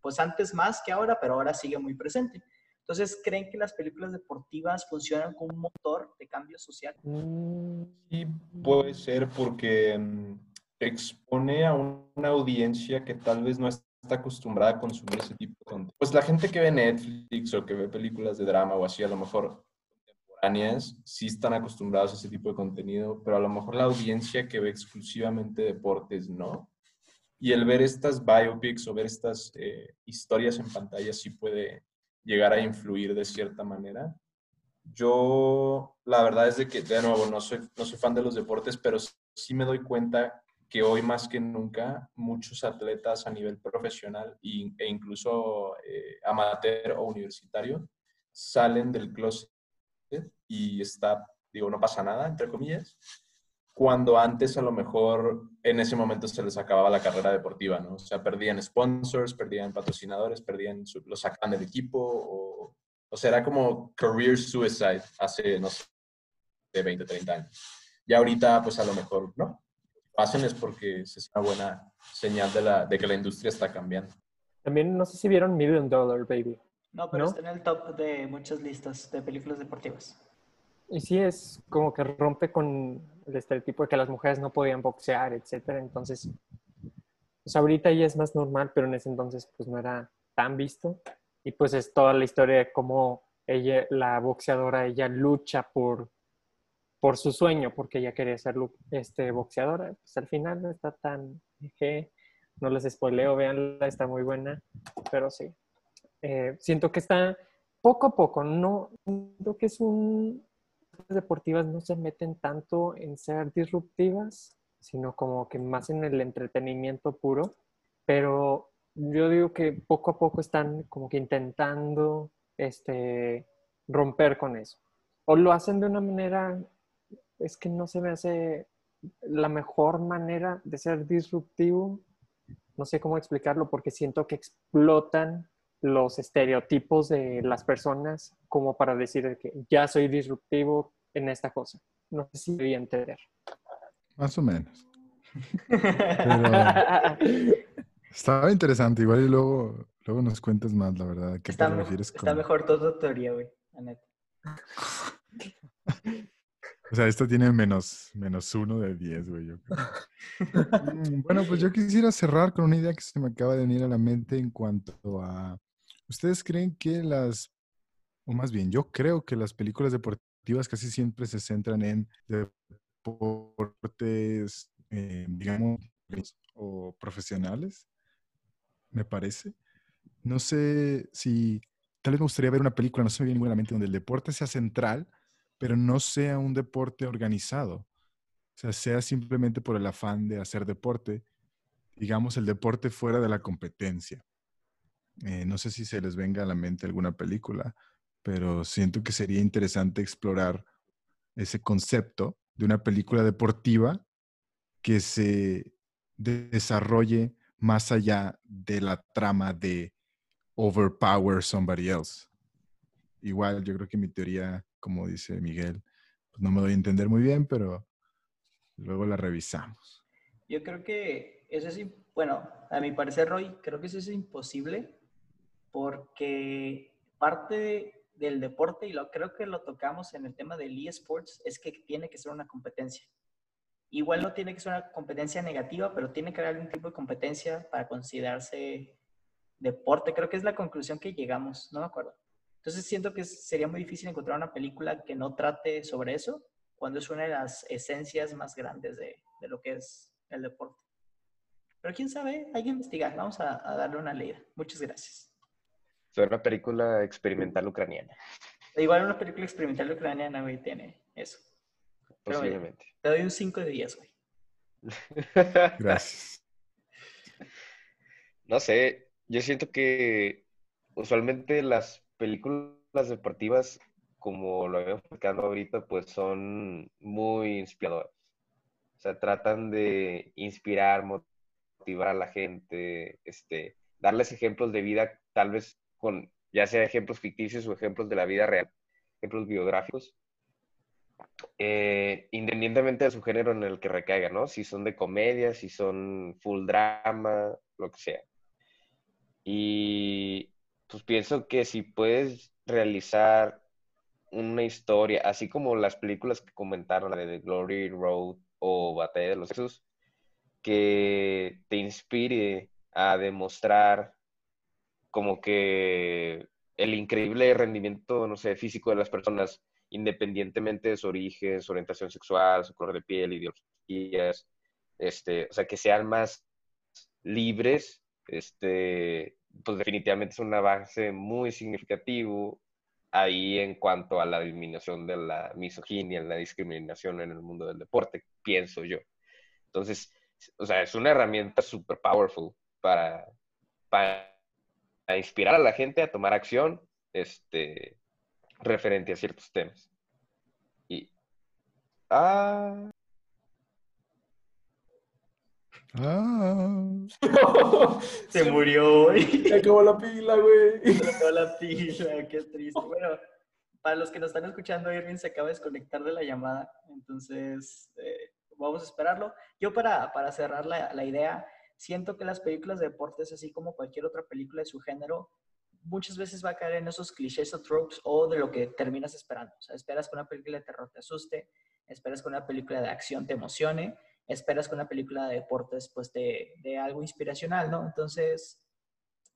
[SPEAKER 1] pues antes más que ahora, pero ahora sigue muy presente. Entonces, ¿creen que las películas deportivas funcionan como un motor de cambio social?
[SPEAKER 2] Mm,
[SPEAKER 5] Sí, puede ser porque mm, expone a un- una audiencia que tal vez no está acostumbrada a consumir ese tipo de contenido. Pues la gente que ve Netflix o que ve películas de drama o así, a lo mejor contemporáneas, sí están acostumbrados a ese tipo de contenido, pero a lo mejor la audiencia que ve exclusivamente deportes no. Y el ver estas biopics o ver estas eh, historias en pantalla sí puede llegar a influir de cierta manera. Yo, la verdad es de que, de nuevo, no soy, no soy fan de los deportes, pero sí me doy cuenta que hoy más que nunca muchos atletas a nivel profesional e incluso eh, amateur o universitario salen del closet y está, digo, no pasa nada, entre comillas, cuando antes a lo mejor en ese momento se les acababa la carrera deportiva, ¿no? O sea, perdían sponsors, perdían patrocinadores, perdían, su- los sacaban del equipo o, o sea, era como career suicide hace, no sé, de 20, 30 años. Y ahorita, pues a lo mejor no. Hacen es porque es una buena señal de, la, de que la industria está cambiando.
[SPEAKER 2] También no sé si vieron Million Dollar Baby.
[SPEAKER 1] No, pero
[SPEAKER 2] ¿No?
[SPEAKER 1] está en el top de muchas listas de películas deportivas.
[SPEAKER 2] Y sí es como que rompe con el estereotipo de que las mujeres no podían boxear, etcétera. Entonces, pues ahorita ya es más normal, pero en ese entonces pues no era tan visto. Y pues es toda la historia de cómo ella, la boxeadora, ella lucha por, por su sueño, porque ella quería ser este, boxeadora. Pues al final no está tan... jeje. No les spoileo, véanla, está muy buena. Pero sí. Eh, siento que está poco a poco, no siento que es un las deportivas no se meten tanto en ser disruptivas, sino como que más en el entretenimiento puro, pero yo digo que poco a poco están como que intentando este, romper con eso. O lo hacen de una manera, es que no se me hace la mejor manera de ser disruptivo, no sé cómo explicarlo, porque siento que explotan los estereotipos de las personas como para decir que ya soy disruptivo en esta cosa. No sé si voy a entender.
[SPEAKER 4] Más o menos. Pero estaba interesante. Igual y luego Luego nos cuentas más, la verdad. ¿Qué
[SPEAKER 1] Está,
[SPEAKER 4] te
[SPEAKER 1] me-
[SPEAKER 4] refieres
[SPEAKER 1] está
[SPEAKER 4] con-
[SPEAKER 1] mejor toda teoría, güey.
[SPEAKER 4] O sea, esto tiene menos, menos uno de 10, güey. yo creo. Mm, bueno, pues yo quisiera cerrar con una idea que se me acaba de venir a la mente en cuanto a... ¿Ustedes creen que las... O más bien, yo creo que las películas deportivas casi siempre se centran en deportes, eh, digamos, o profesionales, me parece. No sé si... Tal vez me gustaría ver una película, no se me viene ninguna mente, donde el deporte sea central, pero no sea un deporte organizado. O sea, sea simplemente por el afán de hacer deporte, digamos, el deporte fuera de la competencia. Eh, no sé si se les venga a la mente alguna película, pero siento que sería interesante explorar ese concepto de una película deportiva que se de- desarrolle más allá de la trama de overpower somebody else. Igual, yo creo que mi teoría, como dice Miguel, pues no me doy a entender muy bien, pero luego la revisamos.
[SPEAKER 1] Yo creo que eso es, bueno, a mi parecer, Roy, creo que eso es imposible porque parte del deporte, y lo creo que lo tocamos en el tema del eSports, es que tiene que ser una competencia. Igual no tiene que ser una competencia negativa, pero tiene que haber algún tipo de competencia para considerarse deporte. Creo que es la conclusión que llegamos, no me acuerdo. Entonces siento que sería muy difícil encontrar una película que no trate sobre eso, cuando es una de las esencias más grandes de, de lo que es el deporte. Pero quién sabe, hay que investigar. Vamos a, a darle una leída. Muchas gracias.
[SPEAKER 3] Fue una película experimental ucraniana,
[SPEAKER 1] Igual una película experimental ucraniana, güey, tiene eso. Pero
[SPEAKER 3] posiblemente.
[SPEAKER 1] te doy un 5 de 10, güey.
[SPEAKER 4] Gracias.
[SPEAKER 3] No sé, yo siento que usualmente las películas deportivas, como lo habíamos platicado ahorita, pues son muy inspiradoras. O sea, tratan de inspirar, motivar a la gente, este, darles ejemplos de vida, tal vez con, ya sea ejemplos ficticios o ejemplos de la vida real, ejemplos biográficos, eh, independientemente de su género en el que recaiga, ¿no? Si son de comedia, si son full drama, lo que sea. Y pues pienso que si puedes realizar una historia, así como las películas que comentaron, la de The Glory Road o Batalla de los Sexos, que te inspire a demostrar como que el increíble rendimiento, no sé, físico de las personas, independientemente de su origen, su orientación sexual, su color de piel, ideologías, este, o sea, que sean más libres, este, pues definitivamente es un avance muy significativo ahí en cuanto a la disminución de la misoginia, la discriminación en el mundo del deporte, pienso yo. Entonces, o sea, es una herramienta super powerful para, para inspirar a la gente a tomar acción este, referente a ciertos temas. Y, ah,
[SPEAKER 4] Ah,
[SPEAKER 1] Se murió, güey.
[SPEAKER 5] Se acabó la pila, güey.
[SPEAKER 1] Se acabó la pila, qué triste. Bueno, para los que nos están escuchando, Irving se acaba de desconectar de la llamada, entonces eh, vamos a esperarlo. Yo para, para cerrar la, la idea, siento que las películas de deportes, así como cualquier otra película de su género, muchas veces va a caer en esos clichés o tropes o de lo que terminas esperando. O sea, esperas que una película de terror te asuste, esperas que una película de acción te emocione, esperas que una película de deportes pues te dé algo inspiracional, ¿no? Entonces,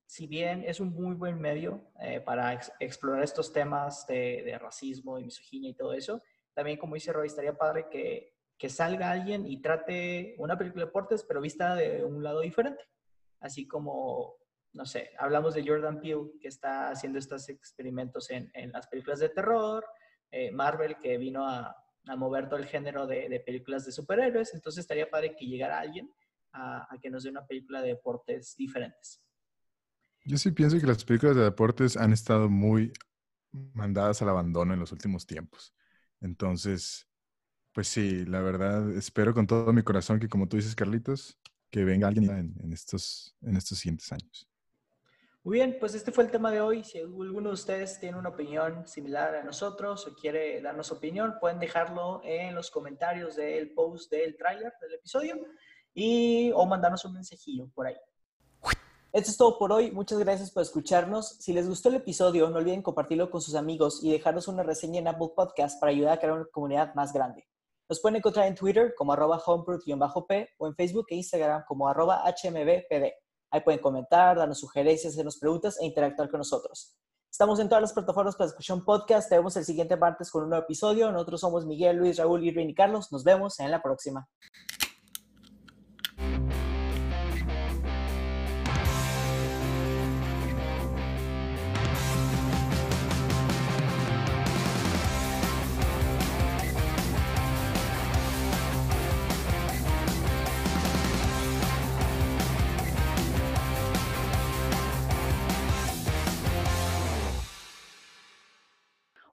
[SPEAKER 1] si bien es un muy buen medio eh, para ex- explorar estos temas de, de racismo y misoginia y todo eso, también como dice Roy, estaría padre que, que salga alguien y trate una película de deportes, pero vista de un lado diferente. Así como, no sé, hablamos de Jordan Peele, que está haciendo estos experimentos en, en las películas de terror, eh, Marvel, que vino a, a mover todo el género de, de películas de superhéroes, entonces estaría padre que llegara alguien a, a que nos dé una película de deportes diferentes.
[SPEAKER 4] yo sí pienso que las películas de deportes han estado muy mandadas al abandono en los últimos tiempos. Entonces, pues sí, la verdad, espero con todo mi corazón que, como tú dices, Carlitos, que venga alguien en, estos, en estos siguientes años.
[SPEAKER 1] Muy bien, pues este fue el tema de hoy. Si alguno de ustedes tiene una opinión similar a nosotros o quiere darnos opinión, pueden dejarlo en los comentarios del post del tráiler del episodio y o mandarnos un mensajillo por ahí. Esto es todo por hoy. Muchas gracias por escucharnos. Si les gustó el episodio, no olviden compartirlo con sus amigos y dejarnos una reseña en Apple Podcast para ayudar a crear una comunidad más grande. Nos pueden encontrar en Twitter como arroba homeproof-p o en Facebook e Instagram como arroba hmbpd. Ahí pueden comentar, darnos sugerencias, hacernos preguntas e interactuar con nosotros. Estamos en todas las plataformas para escuchar podcast. Te vemos el siguiente martes con un nuevo episodio. Nosotros somos Miguel, Luis, Raúl, Irving y Carlos. Nos vemos en la próxima.